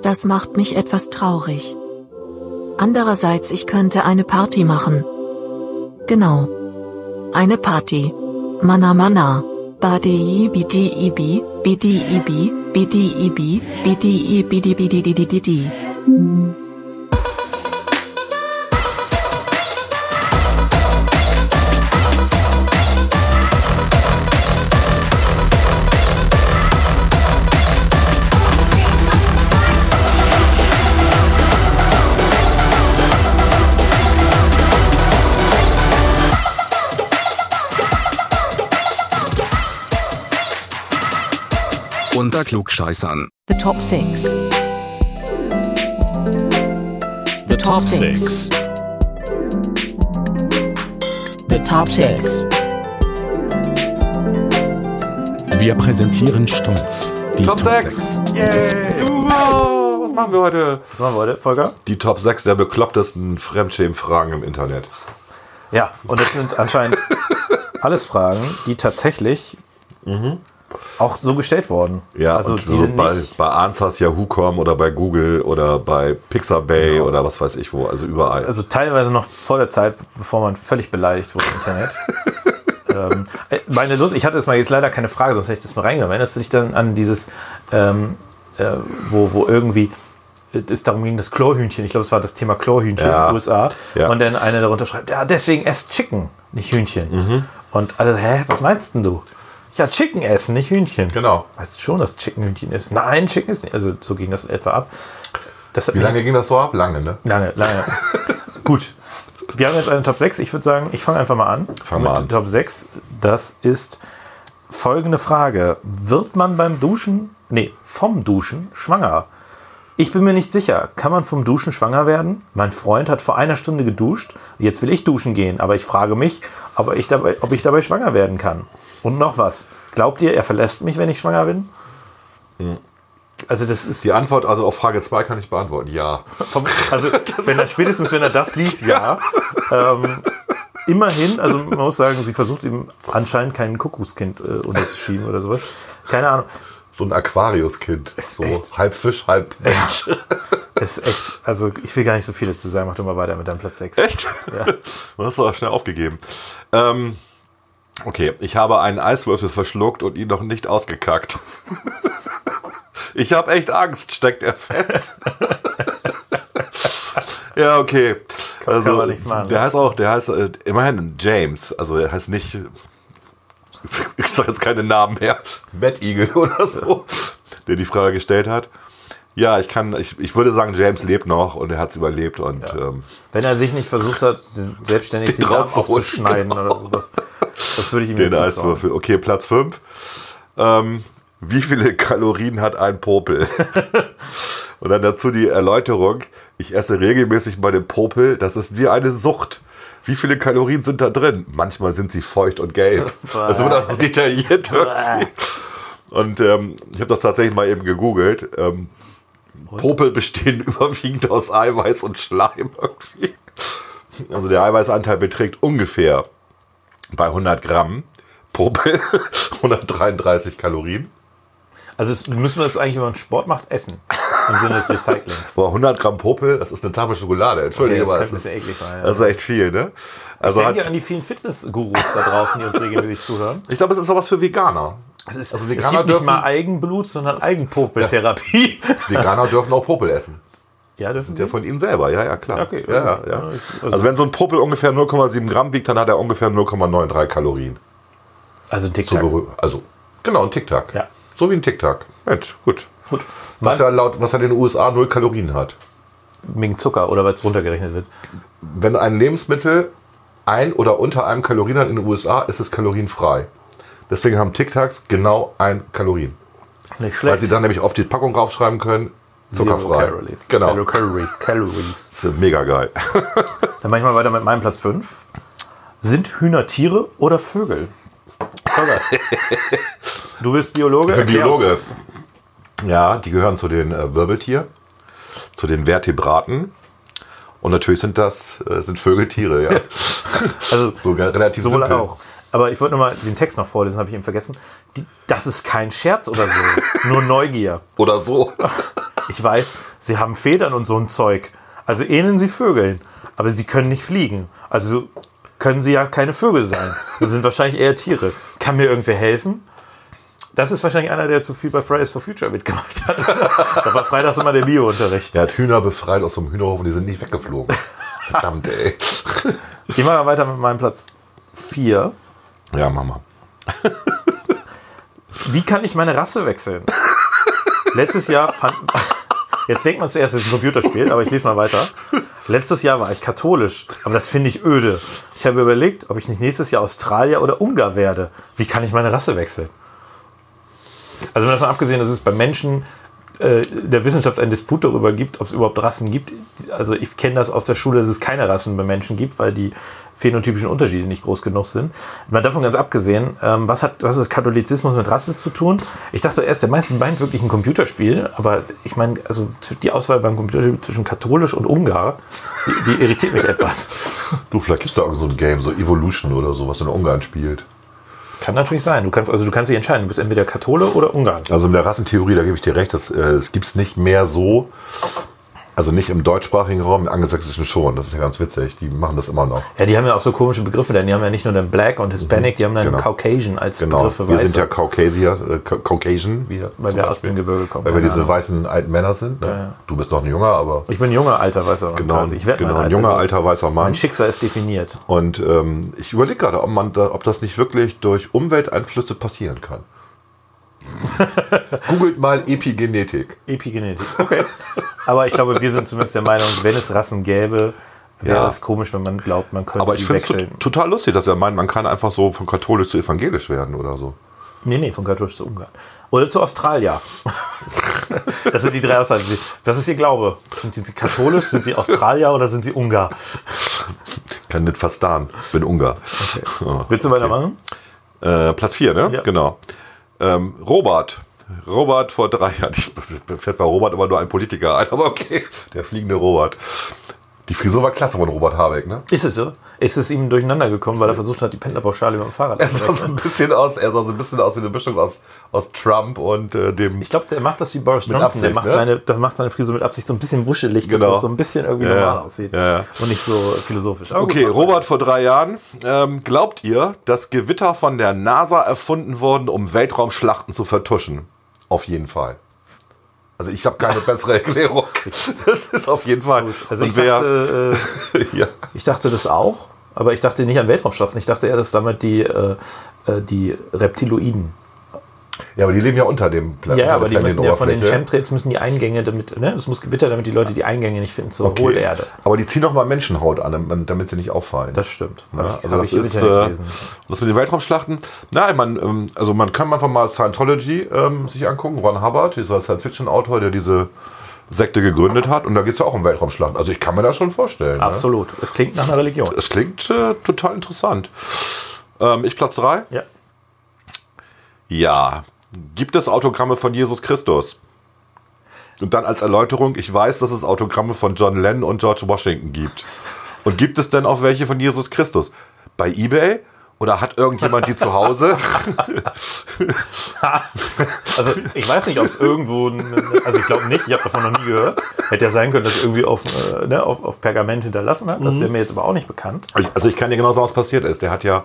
Das macht mich etwas traurig. Andererseits, ich könnte eine Party machen. Genau. Eine Party. Mana mana. Badi bidi ibi, bidi ibi, bidi ibi, bidi ibidi bidi di di Unter Klugscheißern. The top six. The top six. The top six. Wir präsentieren stolz die Top Top, 6. 6. Was machen wir heute? Was machen wir heute, Volker? Die Top 6 der beklopptesten Fremdschämen-Fragen im Internet. Ja, und das sind anscheinend alles Fragen, die tatsächlich auch so gestellt wurden. Ja, also und so bei, bei Answers, Yahoo.com oder bei Google oder bei Pixabay oder was weiß ich wo, also überall. also teilweise noch vor der Zeit, bevor man völlig beleidigt wurde im Internet. ähm, äh, meine Lust, ich hatte jetzt mal jetzt leider keine Frage, sonst hätte ich das mal reingenommen. Erinnerst du dich dann an dieses, ähm, äh, wo, wo irgendwie es darum ging, das Chlorhühnchen, ich glaube, es war das Thema Chlorhühnchen Ja. in den USA. Ja. Und dann einer darunter schreibt, ja, deswegen esst Chicken, nicht Hühnchen. Mhm. Und alle, hä, was meinst denn du? Ja, Chicken essen, nicht Hühnchen. Genau. Weißt du schon, dass Chicken Hühnchen ist? Nein, Chicken ist nicht. Also so ging das etwa ab. Das Wie lange ging das so ab? Lange, ne? Lange, lange. Gut. Wir haben jetzt eine Top 6. Ich würde sagen, ich fange einfach mal an. Fang mal an. Top 6. Das ist folgende Frage. Wird man beim Duschen, nee, vom Duschen schwanger? Ich bin mir nicht sicher. Kann man vom Duschen schwanger werden? Mein Freund hat vor einer Stunde geduscht. Jetzt will ich duschen gehen, aber ich frage mich, ob ich dabei, ob ich dabei schwanger werden kann. Und noch was. Glaubt ihr, er verlässt mich, wenn ich schwanger bin? Also das ist Die Antwort also auf Frage 2 kann ich beantworten. Ja. also wenn er spätestens wenn er das liest, ja. Ähm, immerhin, also man muss sagen, sie versucht ihm anscheinend kein Kuckuckskind äh, unterzuschieben oder sowas. Keine Ahnung. So ein Aquariuskind. So echt- halb Fisch, halb Mensch. Es ist echt, also ich will gar nicht so viel dazu sagen. Mach du mal weiter mit deinem Platz 6. Echt? Ja. Du hast doch schnell aufgegeben. Ähm, okay, ich habe einen Eiswürfel verschluckt und ihn noch nicht ausgekackt. Ich habe echt Angst, steckt er fest. ja, okay. Also, kann man nichts machen, der heißt auch, der heißt äh, immerhin James. Also er heißt nicht, ich sage jetzt keine Namen mehr, Matt Eagle oder so, der die Frage gestellt hat. Ja, ich kann, ich, ich würde sagen, James lebt noch und er hat es überlebt und ähm, Wenn er sich nicht versucht hat, selbstständig die Den Darm aufzuschneiden genau. oder sowas. Das würde ich ihm Den jetzt zutrauen. Eiswürfel. Okay, Platz 5. Ähm, wie viele Kalorien hat ein Popel? Und dann dazu die Erläuterung. Ich esse regelmäßig meine Popel. Das ist wie eine Sucht. Wie viele Kalorien sind da drin? Manchmal sind sie feucht und gelb. Das wird auch detailliert. Und ähm, ich habe das tatsächlich mal eben gegoogelt. Ähm, Popel bestehen überwiegend aus Eiweiß und Schleim irgendwie. Also der Eiweißanteil beträgt ungefähr bei 100 Gramm Popel 133 Kalorien. Also müssen wir das eigentlich, wenn man Sport macht, essen. Im Sinne des Recyclings. Boah, 100 Gramm Popel, das ist eine Tafel Schokolade. Entschuldige Okay, das ein Das ist, eklig sein. Ja. das ist echt viel, ne? Also ich denke hat, an die vielen Fitnessgurus da draußen, die uns regelmäßig zuhören. ich glaube, es ist auch was für Veganer. Es, ist, Also es Veganer gibt nicht dürfen- mal Eigenblut, sondern Eigenpopeltherapie. Veganer dürfen auch Popel essen. Ja, dürfen Der sie? von ihnen selber, ja, ja, klar. Okay, ja, ja, ja, ja. Ja, ich- Also wenn so ein Popel ungefähr 0,7 Gramm wiegt, dann hat er ungefähr 0,93 Kalorien. Also ein berüh- also, genau, ein Tic-Tac. Ja. So wie ein Tic-Tac. Mensch, gut. Gut. Was ja laut, was ja in den USA 0 Kalorien hat. Wegen Zucker oder weil es runtergerechnet wird. wenn ein Lebensmittel ein oder unter einem Kalorien hat in den USA, ist es kalorienfrei. Deswegen haben Tic Tacs genau ein Kalorien. Nicht Weil schlecht. sie dann nämlich auf die Packung raufschreiben können, Zero zuckerfrei. Calories. Genau. Calo- Calories. Calories. Das ist mega geil. Dann mache ich mal weiter mit meinem Platz 5. Sind Hühner Tiere oder Vögel? Du bist Biologe. erklär Biologe. uns das. Ja, die gehören zu den äh, Wirbeltier, zu den Vertebraten. Und natürlich sind das äh, sind Vögeltiere, ja. Also So relativ sowohl simpel. auch. Aber ich wollte noch mal den Text noch vorlesen, habe ich eben vergessen. Die, das ist kein Scherz oder so, nur Neugier. Oder so. Ich weiß, sie haben Federn und so ein Zeug. Also ähneln sie Vögeln. Aber sie können nicht fliegen. Also können sie ja keine Vögel sein. Sie sind wahrscheinlich eher Tiere. Kann mir irgendwer helfen? Das ist wahrscheinlich einer, der zu viel bei Fridays for Future mitgemacht hat. da war freitags immer der Bio-Unterricht. Er hat Hühner befreit aus so einem Hühnerhof und die sind nicht weggeflogen. Verdammt, ey. Ich mache mal weiter mit meinem Platz 4. Ja, Mama. Wie kann ich meine Rasse wechseln? Letztes Jahr fand. Jetzt denkt man zuerst, es ist ein Computerspiel, aber ich lese mal weiter. Letztes Jahr war ich katholisch, aber das finde ich öde. Ich habe überlegt, ob ich nicht nächstes Jahr Australier oder Ungar werde. Wie kann ich meine Rasse wechseln? Also davon abgesehen, dass es bei Menschen äh, der Wissenschaft einen Disput darüber gibt, ob es überhaupt Rassen gibt. Also ich kenne das aus der Schule, dass es keine Rassen bei Menschen gibt, weil die phänotypischen Unterschiede nicht groß genug sind. Mal davon ganz abgesehen, ähm, was hat was hat Katholizismus mit Rasse zu tun? Ich dachte erst, der meisten meint wirklich ein Computerspiel, aber ich meine, also die Auswahl beim Computerspiel zwischen katholisch und Ungar, die, die irritiert mich etwas. Du, vielleicht gibt es da irgend so ein Game, so Evolution oder so, was in Ungarn spielt. Kann natürlich sein. Du kannst also du kannst dich entscheiden, du bist entweder Kathole oder Ungarn. Also in der Rassentheorie, da gebe ich dir recht, das, äh, es gibt es nicht mehr so, also nicht im deutschsprachigen Raum, im angelsächsischen schon. Das ist ja ganz witzig. Die machen das immer noch. Ja, die haben ja auch so komische Begriffe, denn die haben ja nicht nur den Black und Hispanic, die haben dann Genau. Caucasian als Genau. Begriff für wir Weiße, sind ja Caucasier, äh, Ca- Caucasian, wir, weil wir aus Beispiel. dem Gebirge kommen. Weil wir diese weißen alten Männer sind. Ne? ja. Du bist noch ein junger, aber Ich bin ein junger alter weißer Mann genau, quasi. Ich werd genau ein junger Also, alter weißer Mann. Mein Schicksal ist definiert. Und ähm, ich überlege gerade, ob, man da, ob das nicht wirklich durch Umwelteinflüsse passieren kann. Googelt mal Epigenetik. Epigenetik. Okay. Aber ich glaube, wir sind zumindest der Meinung, wenn es Rassen gäbe, wäre Ja. es komisch, wenn man glaubt, man könnte Aber ich finde es total lustig, dass er meint, man kann einfach so von katholisch zu evangelisch werden oder so. Nee, nee, von katholisch zu Ungarn. Oder zu Australier. das sind die drei Aussagen. Was ist Ihr Glaube? Sind Sie katholisch, sind Sie Australier oder sind Sie Ungar? Kann nicht verstehen. Bin Ungar. Oh, Willst du weitermachen? Äh, Platz 4, ne? Ja. Genau. Ähm, Robert, Robert vor drei Jahren, ich, fällt bei Robert immer nur ein Politiker ein, aber okay, der fliegende Robert. Die Frisur war klasse von Robert Habeck, ne? Ist es so? Ist es ihm durcheinander gekommen, weil er versucht hat, die Pendlerpauschale mit dem Fahrrad Er sah so ein bisschen aus, er sah so ein bisschen aus wie eine Mischung aus, aus Trump und äh, dem. Ich glaube, der macht das wie Boris Johnson. der, Absicht, macht ne? seine, der macht seine Frisur mit Absicht so ein bisschen wuschelig, dass Genau. das so ein bisschen irgendwie Ja, normal aussieht. Ja. Und nicht so philosophisch. Aber Okay, gut, Robert vor drei Jahren. Ähm, glaubt ihr, dass Gewitter von der NASA erfunden wurden, um Weltraumschlachten zu vertuschen? Auf jeden Fall. Also ich habe keine bessere Erklärung. Das ist auf jeden Fall. Also ich wer- dachte, äh, ja. ich dachte das auch, aber ich dachte nicht an Weltraumschlachten. Ich dachte eher, dass damit die, äh, äh, die Reptiloiden. Ja, aber die leben ja unter dem Pla Ja, aber die müssen ja von den. Chemtrails müssen die Eingänge damit, ne? Es muss Gewitter, damit die Leute die Eingänge nicht finden zur Okay. Hohlerde. Aber die ziehen auch mal Menschenhaut an, damit- sie nicht auffallen. Das stimmt. Ja, ich- also das ist äh, das mit den Weltraumschlachten. Nein, man, ähm, also man kann einfach mal Scientology ähm, sich angucken. Ron Hubbard, dieser Science-Fiction-Autor, der diese Sekte gegründet hat. Und da geht es ja auch um Weltraumschlachten. Also ich kann mir das schon vorstellen. Ne? Absolut. Es klingt nach einer Religion. Es klingt äh, total interessant. Ähm, ich Platz 3? Ja. Ja. Gibt es Autogramme von Jesus Christus? Und dann als Erläuterung, ich weiß, dass es Autogramme von John Lennon und George Washington gibt. Und gibt es denn auch welche von Jesus Christus? Bei eBay? Oder hat irgendjemand die zu Hause? Also ich weiß nicht, ob es irgendwo, also ich glaube nicht, ich habe davon noch nie gehört. Hätte ja sein können, dass es irgendwie auf, äh, ne, auf, auf Pergament hinterlassen hat. Das wäre mir jetzt aber auch nicht bekannt. Ich, also ich kann dir genau sagen, was passiert ist. Der hat ja,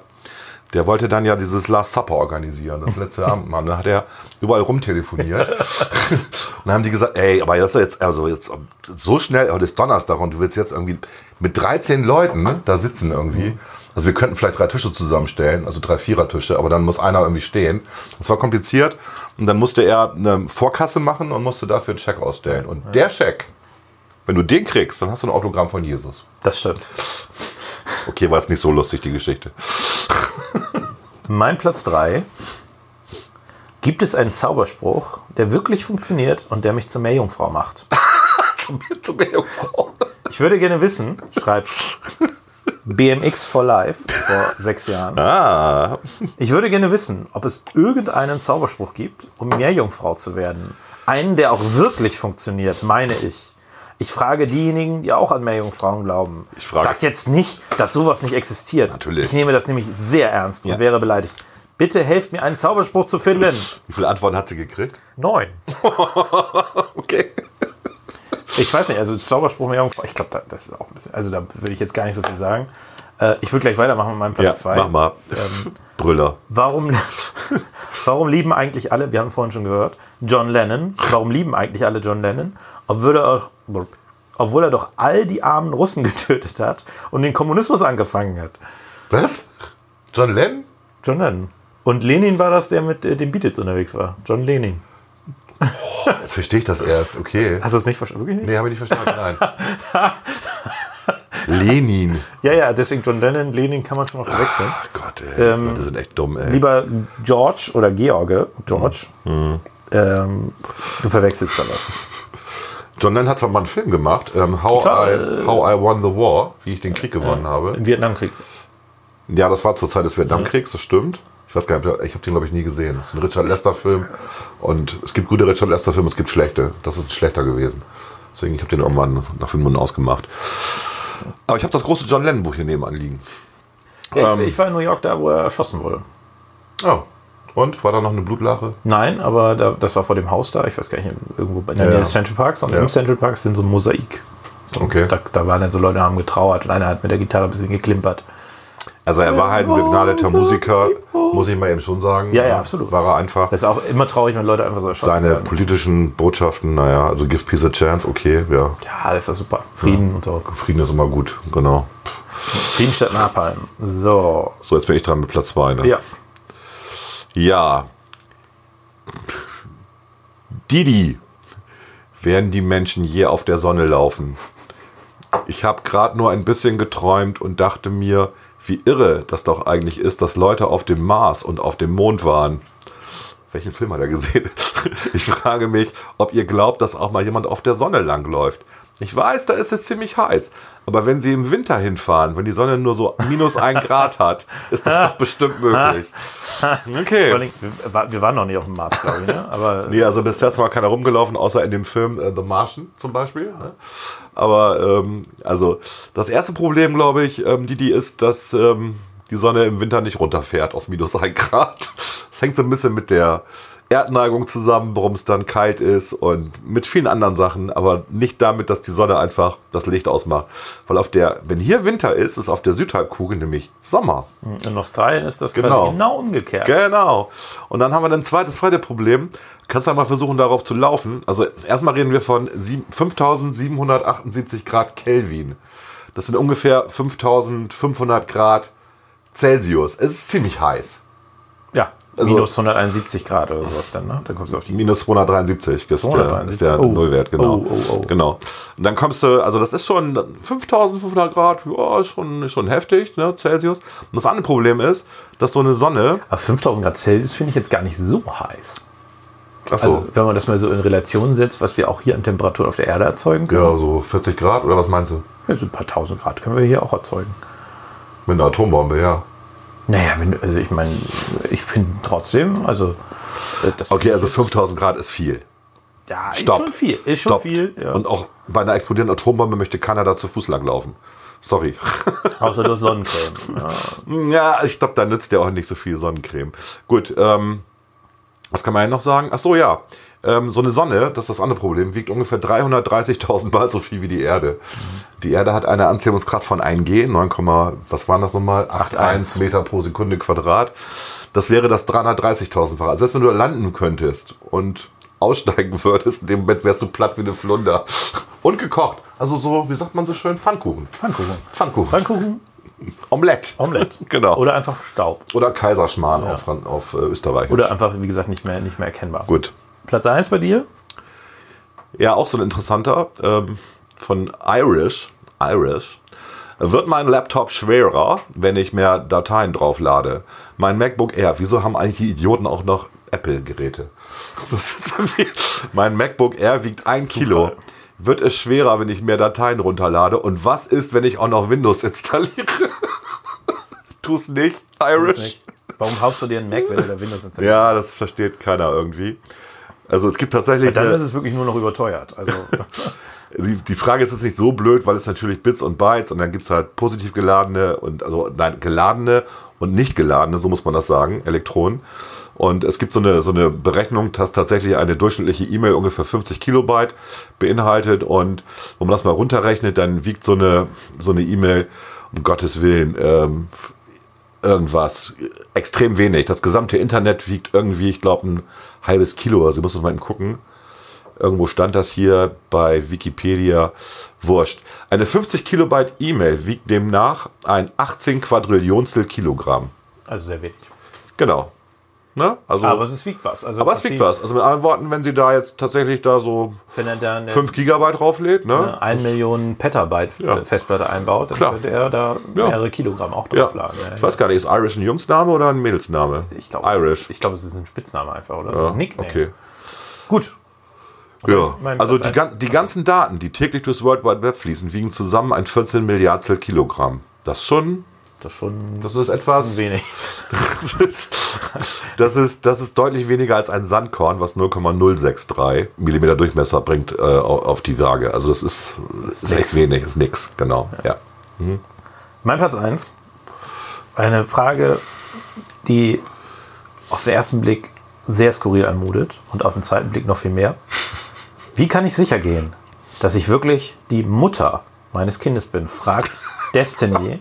der wollte dann ja dieses Last Supper organisieren, das letzte Abendmahl. Da hat er überall rumtelefoniert. und dann haben die gesagt, ey, aber das ist jetzt, also jetzt so schnell, heute ist Donnerstag und du willst jetzt irgendwie mit 13 Leuten da sitzen irgendwie. Also wir könnten vielleicht drei Tische zusammenstellen, also drei Vierertische, aber dann muss einer irgendwie stehen. Das war kompliziert. Und dann musste er eine Vorkasse machen und musste dafür einen Scheck ausstellen. Und der Scheck, wenn du den kriegst, dann hast du ein Autogramm von Jesus. Das stimmt. Okay, war jetzt nicht so lustig, die Geschichte. Mein Platz 3. Gibt es einen Zauberspruch, der wirklich funktioniert und der mich zur Meerjungfrau macht? zum, zum Meerjungfrau. Ich würde gerne wissen, schreibt BMX for Life vor sechs Jahren. Ah, Ich würde gerne wissen, ob es irgendeinen Zauberspruch gibt, um Meerjungfrau zu werden. Einen, der auch wirklich funktioniert, meine ich. Ich frage diejenigen, die auch an Meerjungfrauen glauben. Ich frage- Sagt jetzt nicht, dass sowas nicht existiert. Natürlich. Ich nehme das nämlich sehr ernst und Ja. wäre beleidigt. Bitte helft mir, einen Zauberspruch zu finden. wie viele Antworten hat sie gekriegt? Neun. Okay. Ich weiß nicht, also Zauberspruch Meerjungfrau, ich glaube, da, das ist auch ein bisschen, also da würde ich jetzt gar nicht so viel sagen. Äh, ich würde gleich weitermachen mit meinem Ja, Platz zwei. mach mal. Brüller. Warum, warum lieben eigentlich alle, wir haben vorhin schon gehört, John Lennon, warum lieben eigentlich alle John Lennon, obwohl er, auch, obwohl er doch all die armen Russen getötet hat und den Kommunismus angefangen hat? Was? John Lennon? John Lennon. Und Lenin war das, der mit äh, den Beatles unterwegs war. John Lenin. Jetzt verstehe ich das erst. Okay. Hast du es nicht verstanden? Wirklich nicht? Nee, habe ich nicht verstanden. Nein. Lenin. Ja, ja, deswegen John Lennon, Lenin kann man schon noch verwechseln. Ach Gott, ey. Ähm, Leute sind echt dumm, ey. Lieber George oder George, George, Mhm. ähm, du verwechselst da was. John Lennon hat zwar mal einen Film gemacht, ähm, How, Klar, I, How I Won the War, wie ich den Krieg gewonnen habe. Im Vietnamkrieg. Ja, das war zur Zeit des Vietnamkriegs, das stimmt. Ich weiß gar nicht, ich habe den glaube ich nie gesehen. Das ist ein Richard Lester-Film und es gibt gute Richard Lester-Filme, es gibt schlechte. Das ist ein schlechter gewesen. Deswegen, ich habe den irgendwann nach fünf Minuten ausgemacht. Aber ich habe das große John Lennon-Buch hier nebenan liegen. Ja, Ähm. ich, ich war in New York da, wo er erschossen wurde. Oh. Und? War da noch eine Blutlache? Nein, aber da, das war vor dem Haus da, ich weiß gar nicht, irgendwo in der Ja, Nähe ja. des Central Parks. Und Ja. im Central Park sind so ein Mosaik. So, Okay. Da, da waren dann so Leute, haben getrauert und einer hat mit der Gitarre ein bisschen geklimpert. Also er war halt ein begnadeter Musiker, muss ich mal eben schon sagen. Ja, ja, absolut. War er einfach. Das ist auch immer traurig, wenn Leute einfach so erschossen Seine werden. politischen Botschaften, naja, also Give Peace a Chance, okay, ja. Ja, das ist doch super. Frieden und so. Frieden ist immer gut, genau. Frieden statt Napalm. So. So, jetzt bin ich dran mit Platz 2. Ne? Ja. Ja. Didi. Werden die Menschen je auf der Sonne laufen? Ich habe gerade nur ein bisschen geträumt und dachte mir, wie irre das doch eigentlich ist, dass Leute auf dem Mars und auf dem Mond waren. Welchen Film hat er gesehen? Ich frage mich, ob ihr glaubt, dass auch mal jemand auf der Sonne langläuft. Ich weiß, da ist es ziemlich heiß. Aber wenn Sie im Winter hinfahren, wenn die Sonne nur so minus ein Grad hat, ist das doch bestimmt möglich. Okay. allem, wir, war- waren noch nicht auf dem Mars, glaube ich. Ne? Aber Nee, also bisher ist noch keiner rumgelaufen, außer in dem Film äh, The Martian zum Beispiel. Ne? Aber ähm, also das erste Problem, glaube ich, ähm, die ist, dass ähm, die Sonne im Winter nicht runterfährt auf minus ein Grad. Das hängt so ein bisschen mit der Erdneigung zusammen, warum es dann kalt ist und mit vielen anderen Sachen, aber nicht damit, dass die Sonne einfach das Licht ausmacht. Weil auf der, wenn hier Winter ist, ist auf der Südhalbkugel nämlich Sommer. in Australien ist das Genau. genau umgekehrt. Genau. Und dann haben wir ein zweites, zweite Problem. Kannst du mal versuchen, darauf zu laufen. Also erstmal reden wir von sieben- 5778 Grad Kelvin. Das sind ungefähr 5500 Grad Celsius. Es ist ziemlich heiß. Ja, Also- minus 171 Grad oder sowas dann, ne? Dann kommst du auf die Minus 273 ist der, 273. ist der Oh. Nullwert, genau. Oh, oh, oh. Genau. Und dann kommst du, also das ist schon 5500 Grad, ja, ist schon, ist schon heftig, ne, Celsius. Und das andere Problem ist, dass so eine Sonne, Aber 5000 Grad Celsius finde ich jetzt gar nicht so heiß. achso, Also, wenn man das mal so in Relation setzt, was wir auch hier an Temperatur auf der Erde erzeugen können, ja, so 40 Grad, oder was meinst du? ja, so ein paar tausend Grad können wir hier auch erzeugen. Mit einer Atombombe, ja. Naja, wenn, also ich meine, ich finde trotzdem, also. äh, Das Okay, also 5000 Grad ist viel. Ja, Stopp. ist schon viel. Ist schon Stopp. viel. Ja. Und auch bei einer explodierenden Atombombe möchte keiner da zu Fuß langlaufen. Sorry. Außer du hast Sonnencreme. Ja. ja, ich glaube, da nützt ja auch nicht so viel Sonnencreme. Gut, ähm, was kann man ja noch sagen? Ach so, ja. Ähm, so eine Sonne, das ist das andere Problem, wiegt ungefähr 330.000 Mal so viel wie die Erde. Die Erde hat eine Anziehungsgrad von 1G, 9, was waren das nochmal? 81 Meter pro Sekunde Quadrat. Das wäre das 330.000-fache. Also selbst wenn du landen könntest und aussteigen würdest, in dem Moment wärst du platt wie eine Flunder. Und gekocht. Also so, wie sagt man so schön, Pfannkuchen. Pfannkuchen. Pfannkuchen. Pfannkuchen, Omelette. Omelette. Genau. Oder einfach Staub. Oder Kaiserschmarrn auf, Fran- auf äh, Österreichisch. Oder einfach, wie gesagt, nicht mehr, nicht mehr erkennbar. Gut. Platz 1 bei dir? Ja, auch so ein interessanter ähm, von Irish. Irish. Wird mein Laptop schwerer, wenn ich mehr Dateien drauflade? Mein MacBook Air. Wieso haben eigentlich die Idioten auch noch Apple-Geräte? Mein MacBook Air wiegt ein Kilo. Wird es schwerer, wenn ich mehr Dateien runterlade? Und was ist, wenn ich auch noch Windows installiere? Tu's nicht, Irish. Warum haust du dir einen Mac, wenn du da Windows installierst? Ja, das versteht keiner irgendwie. Also es gibt tatsächlich. Dann eine- ist es wirklich nur noch überteuert. Also, Die, die Frage ist jetzt nicht so blöd, weil es natürlich Bits und Bytes und dann gibt es halt positiv geladene und also nein, geladene und nicht geladene, so muss man das sagen, Elektronen. Und es gibt so eine, so eine Berechnung, dass tatsächlich eine durchschnittliche E-Mail ungefähr 50 Kilobyte beinhaltet und wenn man das mal runterrechnet, dann wiegt so eine so eine E-Mail um Gottes Willen ähm, irgendwas extrem wenig. Das gesamte Internet wiegt irgendwie, ich glaube, ein halbes Kilo. Also ich muss das mal eben gucken. Irgendwo stand das hier bei Wikipedia. Wurscht. Eine 50 Kilobyte E-Mail wiegt demnach ein 18 Quadrillionstel Kilogramm. also sehr wenig. Genau. Ne? Also, Aber es wiegt was. Also aber es wiegt was. Also mit anderen Worten, wenn sie da jetzt tatsächlich da so Wenn er da eine, 5 Gigabyte drauflädt, ne? eine 1 Million Petabyte Ja. Festplatte einbaut, dann Klar. könnte er da Ja. mehrere Kilogramm auch Ja. draufladen. Ja, Ich weiß gar nicht, ist Irish ein Jungsname oder ein Mädelsname? Ich glaube, Irish. Ich glaube, es ist ein Spitzname einfach oder so. Ja, Ein Nickname. okay. Gut. Ja, mein also Platz die, die ganzen Daten, die täglich durchs World Wide Web fließen, wiegen zusammen ein 14 Milliardstel Kilogramm. Das schon, Das ist schon das ist etwas, wenig. das ist, das ist, das ist deutlich weniger als ein Sandkorn, was 0,063 Millimeter Durchmesser bringt äh, au- auf die Waage. Also das ist, ist echt wenig, ist nix, genau, ja. Mein Platz 1. Eine Frage, die auf den ersten Blick sehr skurril anmutet und auf den zweiten Blick noch viel mehr. Wie kann ich sicher gehen, dass ich wirklich die Mutter meines Kindes bin? Fragt Destiny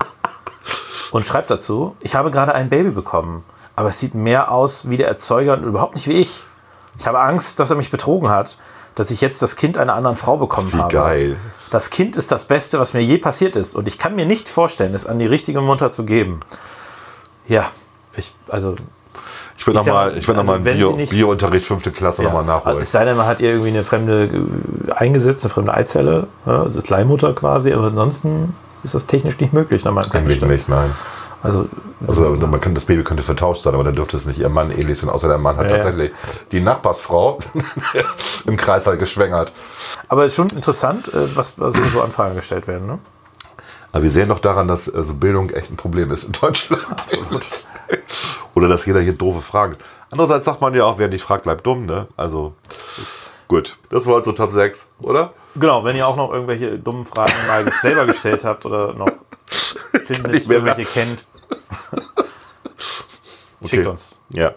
und schreibt dazu, ich habe gerade ein Baby bekommen, aber es sieht mehr aus wie der Erzeuger und überhaupt nicht wie ich. Ich habe Angst, dass er mich betrogen hat, dass ich jetzt das Kind einer anderen Frau bekommen Wie habe. geil. Das Kind ist das Beste, was mir je passiert ist. Und ich kann mir nicht vorstellen, es an die richtige Mutter zu geben. Ja, ich, also. Ich würde nochmal würd noch also mal einen Bio, nicht- Biounterricht fünfte Klasse Ja, nochmal nachholen. Es sei denn, man hat ihr irgendwie eine fremde äh, eingesetzt, eine fremde Eizelle. Ja, das ist Leihmutter quasi, aber ansonsten ist das technisch nicht möglich, nach meinem Eigentlich nicht, nein. Also, Also man kann, das Baby könnte vertauscht sein, aber dann dürfte es nicht ihr Mann ähnlich sein, außer der Mann hat Ja, ja. tatsächlich die Nachbarsfrau im Kreis halt geschwängert. aber es ist schon interessant, äh, was, was so an Fragen gestellt werden. Ne? Aber wir sehen doch daran, dass also Bildung echt ein Problem ist in Deutschland. Oder dass jeder hier doofe Fragen. Andererseits sagt man ja auch, wer nicht fragt, bleibt dumm. Ne? Also gut, das war also Top 6, oder? Genau, wenn ihr auch noch irgendwelche dummen Fragen mal selber gestellt habt oder noch findet, irgendwelche kennt, schickt uns. Ja.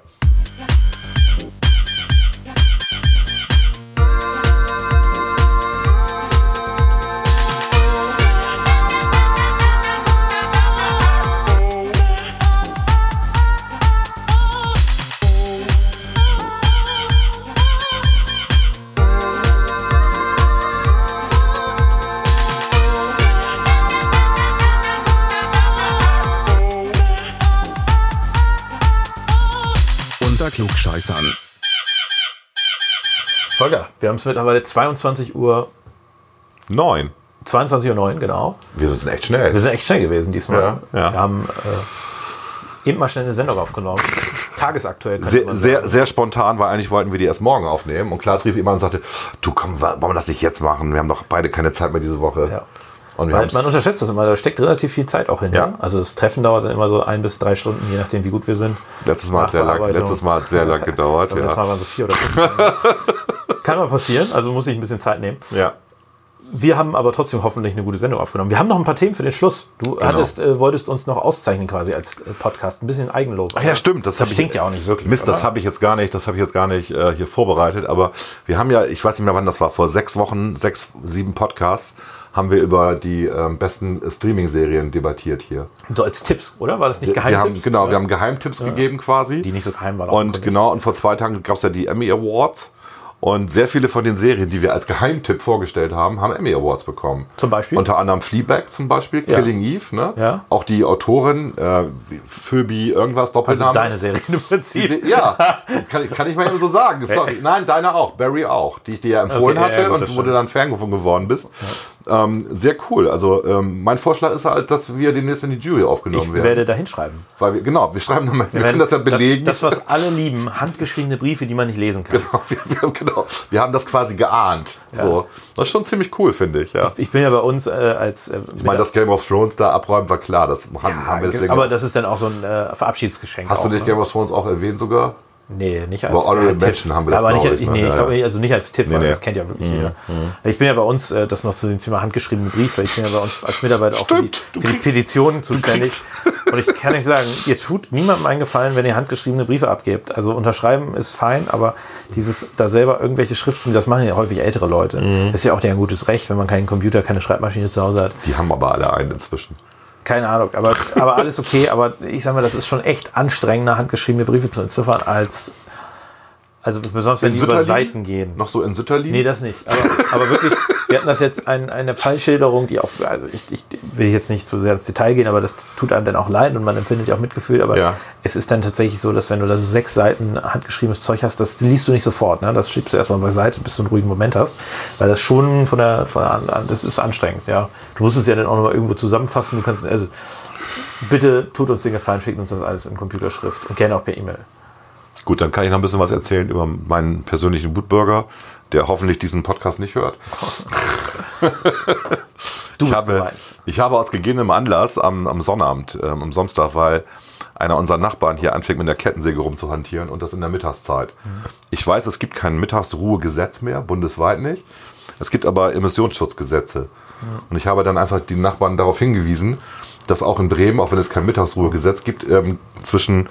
Klugscheißern. Volker, wir haben es mittlerweile 22 Uhr, Neun. 22 Uhr 9, genau. Wir sind echt schnell. Wir sind echt schnell gewesen diesmal. Ja, ja. Wir haben äh, eben mal schnell eine Sendung aufgenommen. Tagesaktuell. Sehr, sehr, sehr spontan, weil eigentlich wollten wir die erst morgen aufnehmen. Und Klaas rief immer und sagte, du komm, wollen wir das nicht jetzt machen? Wir haben doch beide keine Zeit mehr diese Woche. Ja. Und man unterschätzt das immer, da steckt relativ viel Zeit auch hin. Ja. Also das Treffen dauert dann immer so ein bis drei Stunden, je nachdem, wie gut wir sind. letztes Mal hat sehr lang, letztes Mal hat sehr lang gedauert. Ja. Mal waren so vier oder fünf. Kann mal passieren, also muss ich ein bisschen Zeit nehmen. ja. Wir haben aber trotzdem hoffentlich eine gute Sendung aufgenommen. Wir haben noch ein paar Themen für den Schluss. Du Genau. hattest, äh, wolltest uns noch auszeichnen quasi als äh, Podcast. Ein bisschen Eigenlob. Ach ja, stimmt. Das, Das stinkt ich, ja auch nicht wirklich. Mist, das oder? habe ich jetzt gar nicht, das habe ich jetzt gar nicht äh, hier vorbereitet. Aber wir haben ja, ich weiß nicht mehr, wann das war, vor sechs Wochen, sechs, sieben Podcasts, haben wir über die ähm, besten Streaming-Serien debattiert hier. So als Tipps, oder? War das nicht Wir haben, Geheimtipps? genau, Ja. wir haben Geheimtipps gegeben quasi. Die nicht so geheim waren. Und genau, und vor zwei Tagen gab es ja die Emmy Awards. Und sehr viele von den Serien, die wir als Geheimtipp vorgestellt haben, haben Emmy Awards bekommen. Zum Beispiel? Unter anderem Fleabag zum Beispiel, Ja. Killing Eve. Ne? Ja. Auch die Autorin, äh, Phoebe irgendwas, also Doppelname. deine Serie im Prinzip. Ja, kann, kann ich mal eben so sagen. Sorry. Nein, deine auch. Barry auch, die ich dir ja empfohlen Okay, hatte ja, und wo du dann Fan davon geworden bist. Ähm, sehr cool. Also ähm, mein Vorschlag ist halt, dass wir demnächst in die Jury aufgenommen Ich werden. werde da hinschreiben. Weil wir, genau, wir schreiben nochmal, wir, werden können das ja belegen. Das, das, was alle lieben, handgeschriebene Briefe, die man nicht lesen kann. Genau, wir, wir, haben- genau, wir haben das quasi geahnt. So. Das ist schon ziemlich cool, finde ich. Ja. Ich bin ja bei uns äh, als. Äh, Ich meine, dass Game of Thrones da abräumt, war klar. Das haben, haben wir deswegen. aber das ist dann auch so ein äh, Verabschiedsgeschenk. hast du auch, nicht ne? Game of Thrones auch erwähnt sogar? Nee, nicht als Aber Honorable äh, haben wir das, aber nicht, ich, ne? Nee, ich glaube, ja. also nicht als Tipp, weil nee. Mhm, das kennt ja wirklich jeder. Ich bin ja bei uns, äh, das noch zu dem Thema handgeschriebene Briefe, ich bin ja bei uns als Mitarbeiter auch für die, für die kriegst- Petitionen zuständig. Und ich kann euch sagen, ihr tut niemandem einen Gefallen, wenn ihr handgeschriebene Briefe abgebt. Also unterschreiben ist fein, aber dieses da selber irgendwelche Schriften, das machen ja häufig ältere Leute. Mhm. Ist ja auch deren gutes Recht, wenn man keinen Computer, keine Schreibmaschine zu Hause hat. Die haben aber alle einen inzwischen. Keine Ahnung, aber, aber alles okay. Aber ich sag mal, das ist schon echt anstrengender, handgeschriebene Briefe zu entziffern, als. Also besonders wenn In die über Sütterlin? Seiten gehen. Noch so in Sütterlin? Nee, das nicht. Aber, aber wirklich, wir hatten das jetzt ein, eine Fallschilderung, die auch, also ich, ich will jetzt nicht zu sehr ins Detail gehen, aber das tut einem dann auch leid und man empfindet ja auch Mitgefühl. Aber Ja. es ist dann tatsächlich so, dass wenn du da so sechs Seiten handgeschriebenes Zeug hast, das liest du nicht sofort. Ne? Das schiebst du erstmal beiseite, bis du einen ruhigen Moment hast. Weil das schon von der, von der das ist anstrengend, ja. Du musst es ja dann auch nochmal irgendwo zusammenfassen. Du kannst, also bitte tut uns den Gefallen, schickt uns das alles in Computerschrift und gerne auch per E-Mail. Gut, dann kann ich noch ein bisschen was erzählen über meinen persönlichen Wutbürger, der hoffentlich diesen Podcast nicht hört. Du ich, habe, ich habe aus gegebenem Anlass am, am Sonnabend, ähm, am Samstag, weil einer unserer Nachbarn hier anfängt, mit der Kettensäge rumzuhantieren und das in der Mittagszeit. Ich weiß, es gibt kein Mittagsruhegesetz mehr, bundesweit nicht. Es gibt aber Emissionsschutzgesetze. Und ich habe dann einfach die Nachbarn darauf hingewiesen, dass auch in Bremen, auch wenn es kein Mittagsruhegesetz gibt, ähm, zwischen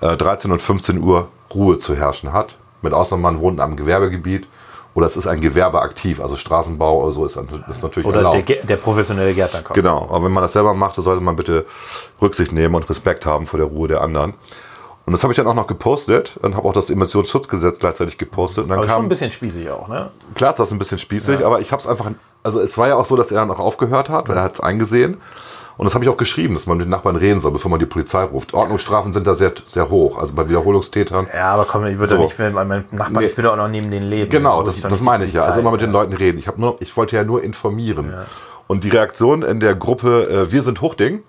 äh, 13 und 15 Uhr Ruhe zu herrschen hat. Mit Ausnahme, man wohnt am Gewerbegebiet oder es ist ein Gewerbe aktiv, also Straßenbau oder so ist, ist natürlich Oder erlaubt. der, Gär- der professionelle Gärtner kommt. Genau, aber wenn man das selber macht, dann sollte man bitte Rücksicht nehmen und Respekt haben vor der Ruhe der anderen. Und das habe ich dann auch noch gepostet und habe auch das Emissionsschutzgesetz gleichzeitig gepostet. Und dann Aber schon kam, ein bisschen spießig auch, ne? klar ist das ein bisschen spießig, aber ich habe es einfach, also es war ja auch so, dass er dann auch aufgehört hat, weil er hat es eingesehen. Und das habe ich auch geschrieben, dass man mit den Nachbarn reden soll, bevor man die Polizei ruft. Ordnungsstrafen sind da sehr, sehr hoch, also bei Wiederholungstätern. Ja, aber komm, ich würde So. nicht, wenn mein Nachbar, Nee. ich würde auch noch neben denen leben. Genau, das, das meine ich ja. Also immer mit den Leuten reden. Ich, nur, ich wollte ja nur informieren. Und die Reaktion in der Gruppe äh, Wir sind Hochding,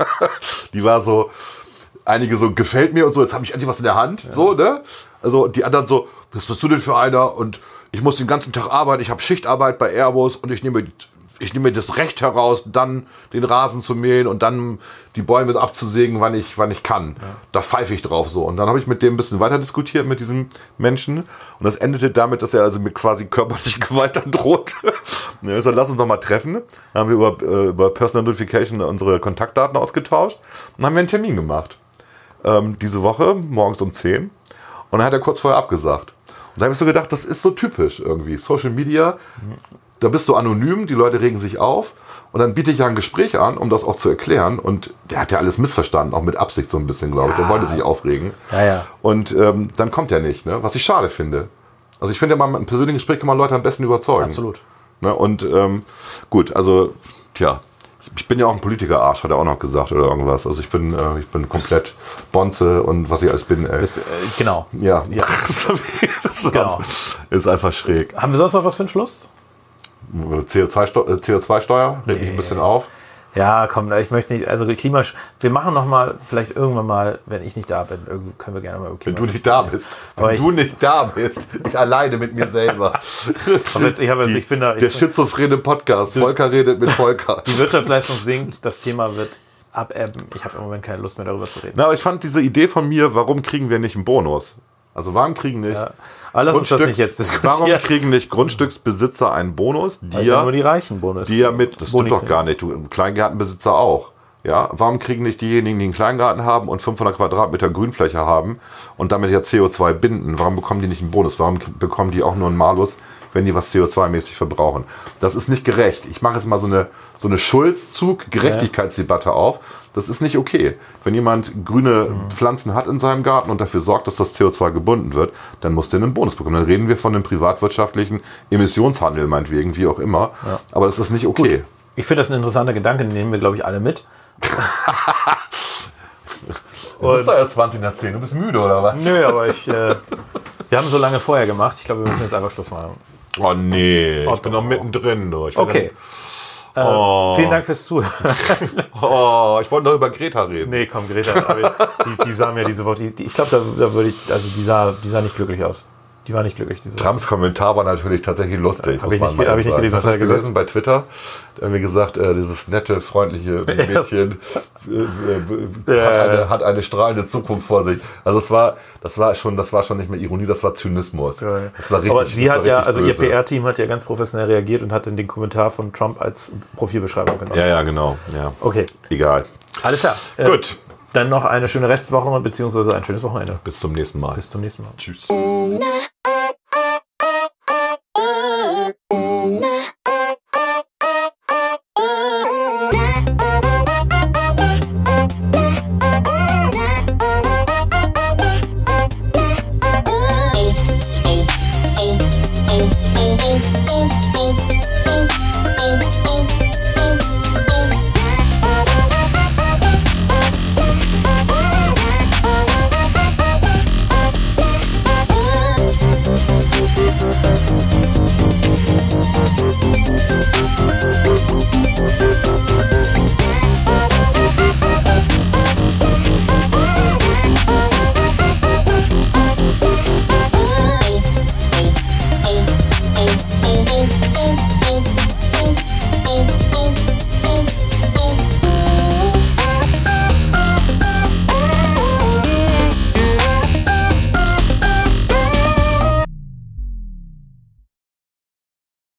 die war so, einige so, gefällt mir und so, jetzt habe ich endlich was in der Hand. So, ne? Also die anderen so, was bist du denn für einer? Und ich muss den ganzen Tag arbeiten, ich habe Schichtarbeit bei Airbus und ich nehme ich nehme mir das Recht heraus, dann den Rasen zu mähen und dann die Bäume abzusägen, wann ich, wann ich kann. Da pfeife ich drauf so. Und dann habe ich mit dem ein bisschen weiter diskutiert, mit diesem Menschen. Und das endete damit, dass er also mit quasi körperlich Gewalt androht. ja, so, lass uns doch mal treffen. Dann haben wir über, äh, über Personal Notification unsere Kontaktdaten ausgetauscht. Und dann haben wir einen Termin gemacht. Ähm, diese Woche, morgens um 10. Und dann hat er kurz vorher abgesagt. Und da habe ich so gedacht, das ist so typisch irgendwie. Social Media, da bist du anonym, die Leute regen sich auf und dann biete ich ja ein Gespräch an, um das auch zu erklären. Und der hat ja alles missverstanden, auch mit Absicht so ein bisschen, glaube ich. Der wollte sich aufregen. Ja, ja. Und ähm, dann kommt er nicht, ne? was ich schade finde. Also ich finde ja mal mit einem persönlichen Gespräch kann man Leute am besten überzeugen. Absolut. Ne? Und ähm, gut, also tja, ich bin ja auch ein Politiker-Arsch, hat er auch noch gesagt oder irgendwas. Also ich bin, äh, ich bin komplett Bonze und was ich alles bin, ey. Das, äh, genau. ja, Ja. das ist, Genau. ist einfach schräg. Haben wir sonst noch was für einen Schluss? CO2-Steuer, äh, CO2 regt mich ein bisschen auf. Ja, komm, ich möchte nicht, also Klima, wir machen noch mal, vielleicht irgendwann mal, wenn ich nicht da bin, können wir gerne mal über Wenn Klima du nicht da bist. Wenn Aber ich- du nicht da bist. Ich alleine mit mir selber. Aber jetzt, ich, habe jetzt, Die, ich bin da, der ich, schizophrene Podcast. Volker redet mit Volker. die Wirtschaftsleistung sinkt, das Thema wird abebben. Ich habe im Moment keine Lust mehr darüber zu reden. Na, aber ich fand diese Idee von mir, warum kriegen wir nicht einen Bonus? Also warum kriegen nicht Ja. Aber lass uns das nicht jetzt Warum diskutieren. kriegen nicht Grundstücksbesitzer einen Bonus, die ja nur die Reichen Bonus. die ja mit, das stimmt doch gar nicht, du Kleingartenbesitzer auch. Ja, warum kriegen nicht diejenigen, die einen Kleingarten haben und 500 Quadratmeter Grünfläche haben und damit ja CO2 binden, warum bekommen die nicht einen Bonus? Warum bekommen die auch nur einen Malus, wenn die was CO2-mäßig verbrauchen? Das ist nicht gerecht. Ich mache jetzt mal so eine, so eine Schulzzug-Gerechtigkeitsdebatte auf. Das ist nicht okay. Wenn jemand grüne Pflanzen hat in seinem Garten und dafür sorgt, dass das CO2 gebunden wird, dann muss der einen Bonus bekommen. Dann reden wir von einem privatwirtschaftlichen Emissionshandel, meinetwegen, wie auch immer. Aber das ist nicht okay. Ich finde das ein interessanter Gedanke, den nehmen wir, glaube ich, alle mit. Es ist doch erst 20 nach 10. Du bist müde, oder was? Nö, aber ich, äh, wir haben so lange vorher gemacht. Ich glaube, wir müssen jetzt einfach Schluss machen. Oh nee, Oh, ich bin noch mittendrin. Du. Ich will Äh, Vielen Dank fürs Zuhören. Oh, ich wollte noch über Greta reden. nee, komm, Greta. Die, die sah mir diese Woche, die, die, ich glaube, da, da würde ich, also die sah, die sah nicht glücklich aus. Die war nicht glücklich diese. Trumps Kommentar war natürlich tatsächlich lustig. Hab muss ich nicht- hab ich nicht gelesen, das gesagt? gelesen bei Twitter? Da haben wir gesagt, äh, dieses nette, freundliche Mädchen äh, äh, hat, eine, hat eine strahlende Zukunft vor sich. Also es war, das war schon, das war schon nicht mehr Ironie, das war Zynismus. Das war richtig. aber sie hat ja, also ihr böse. PR-Team hat ja ganz professionell reagiert und hat in den Kommentar von Trump als Profilbeschreibung genommen. Ja, ja, genau. Ja. Okay, Egal. alles klar. Äh, Gut. Dann noch eine schöne Restwoche beziehungsweise ein schönes Wochenende. Bis zum nächsten Mal. Bis zum nächsten Mal. Tschüss.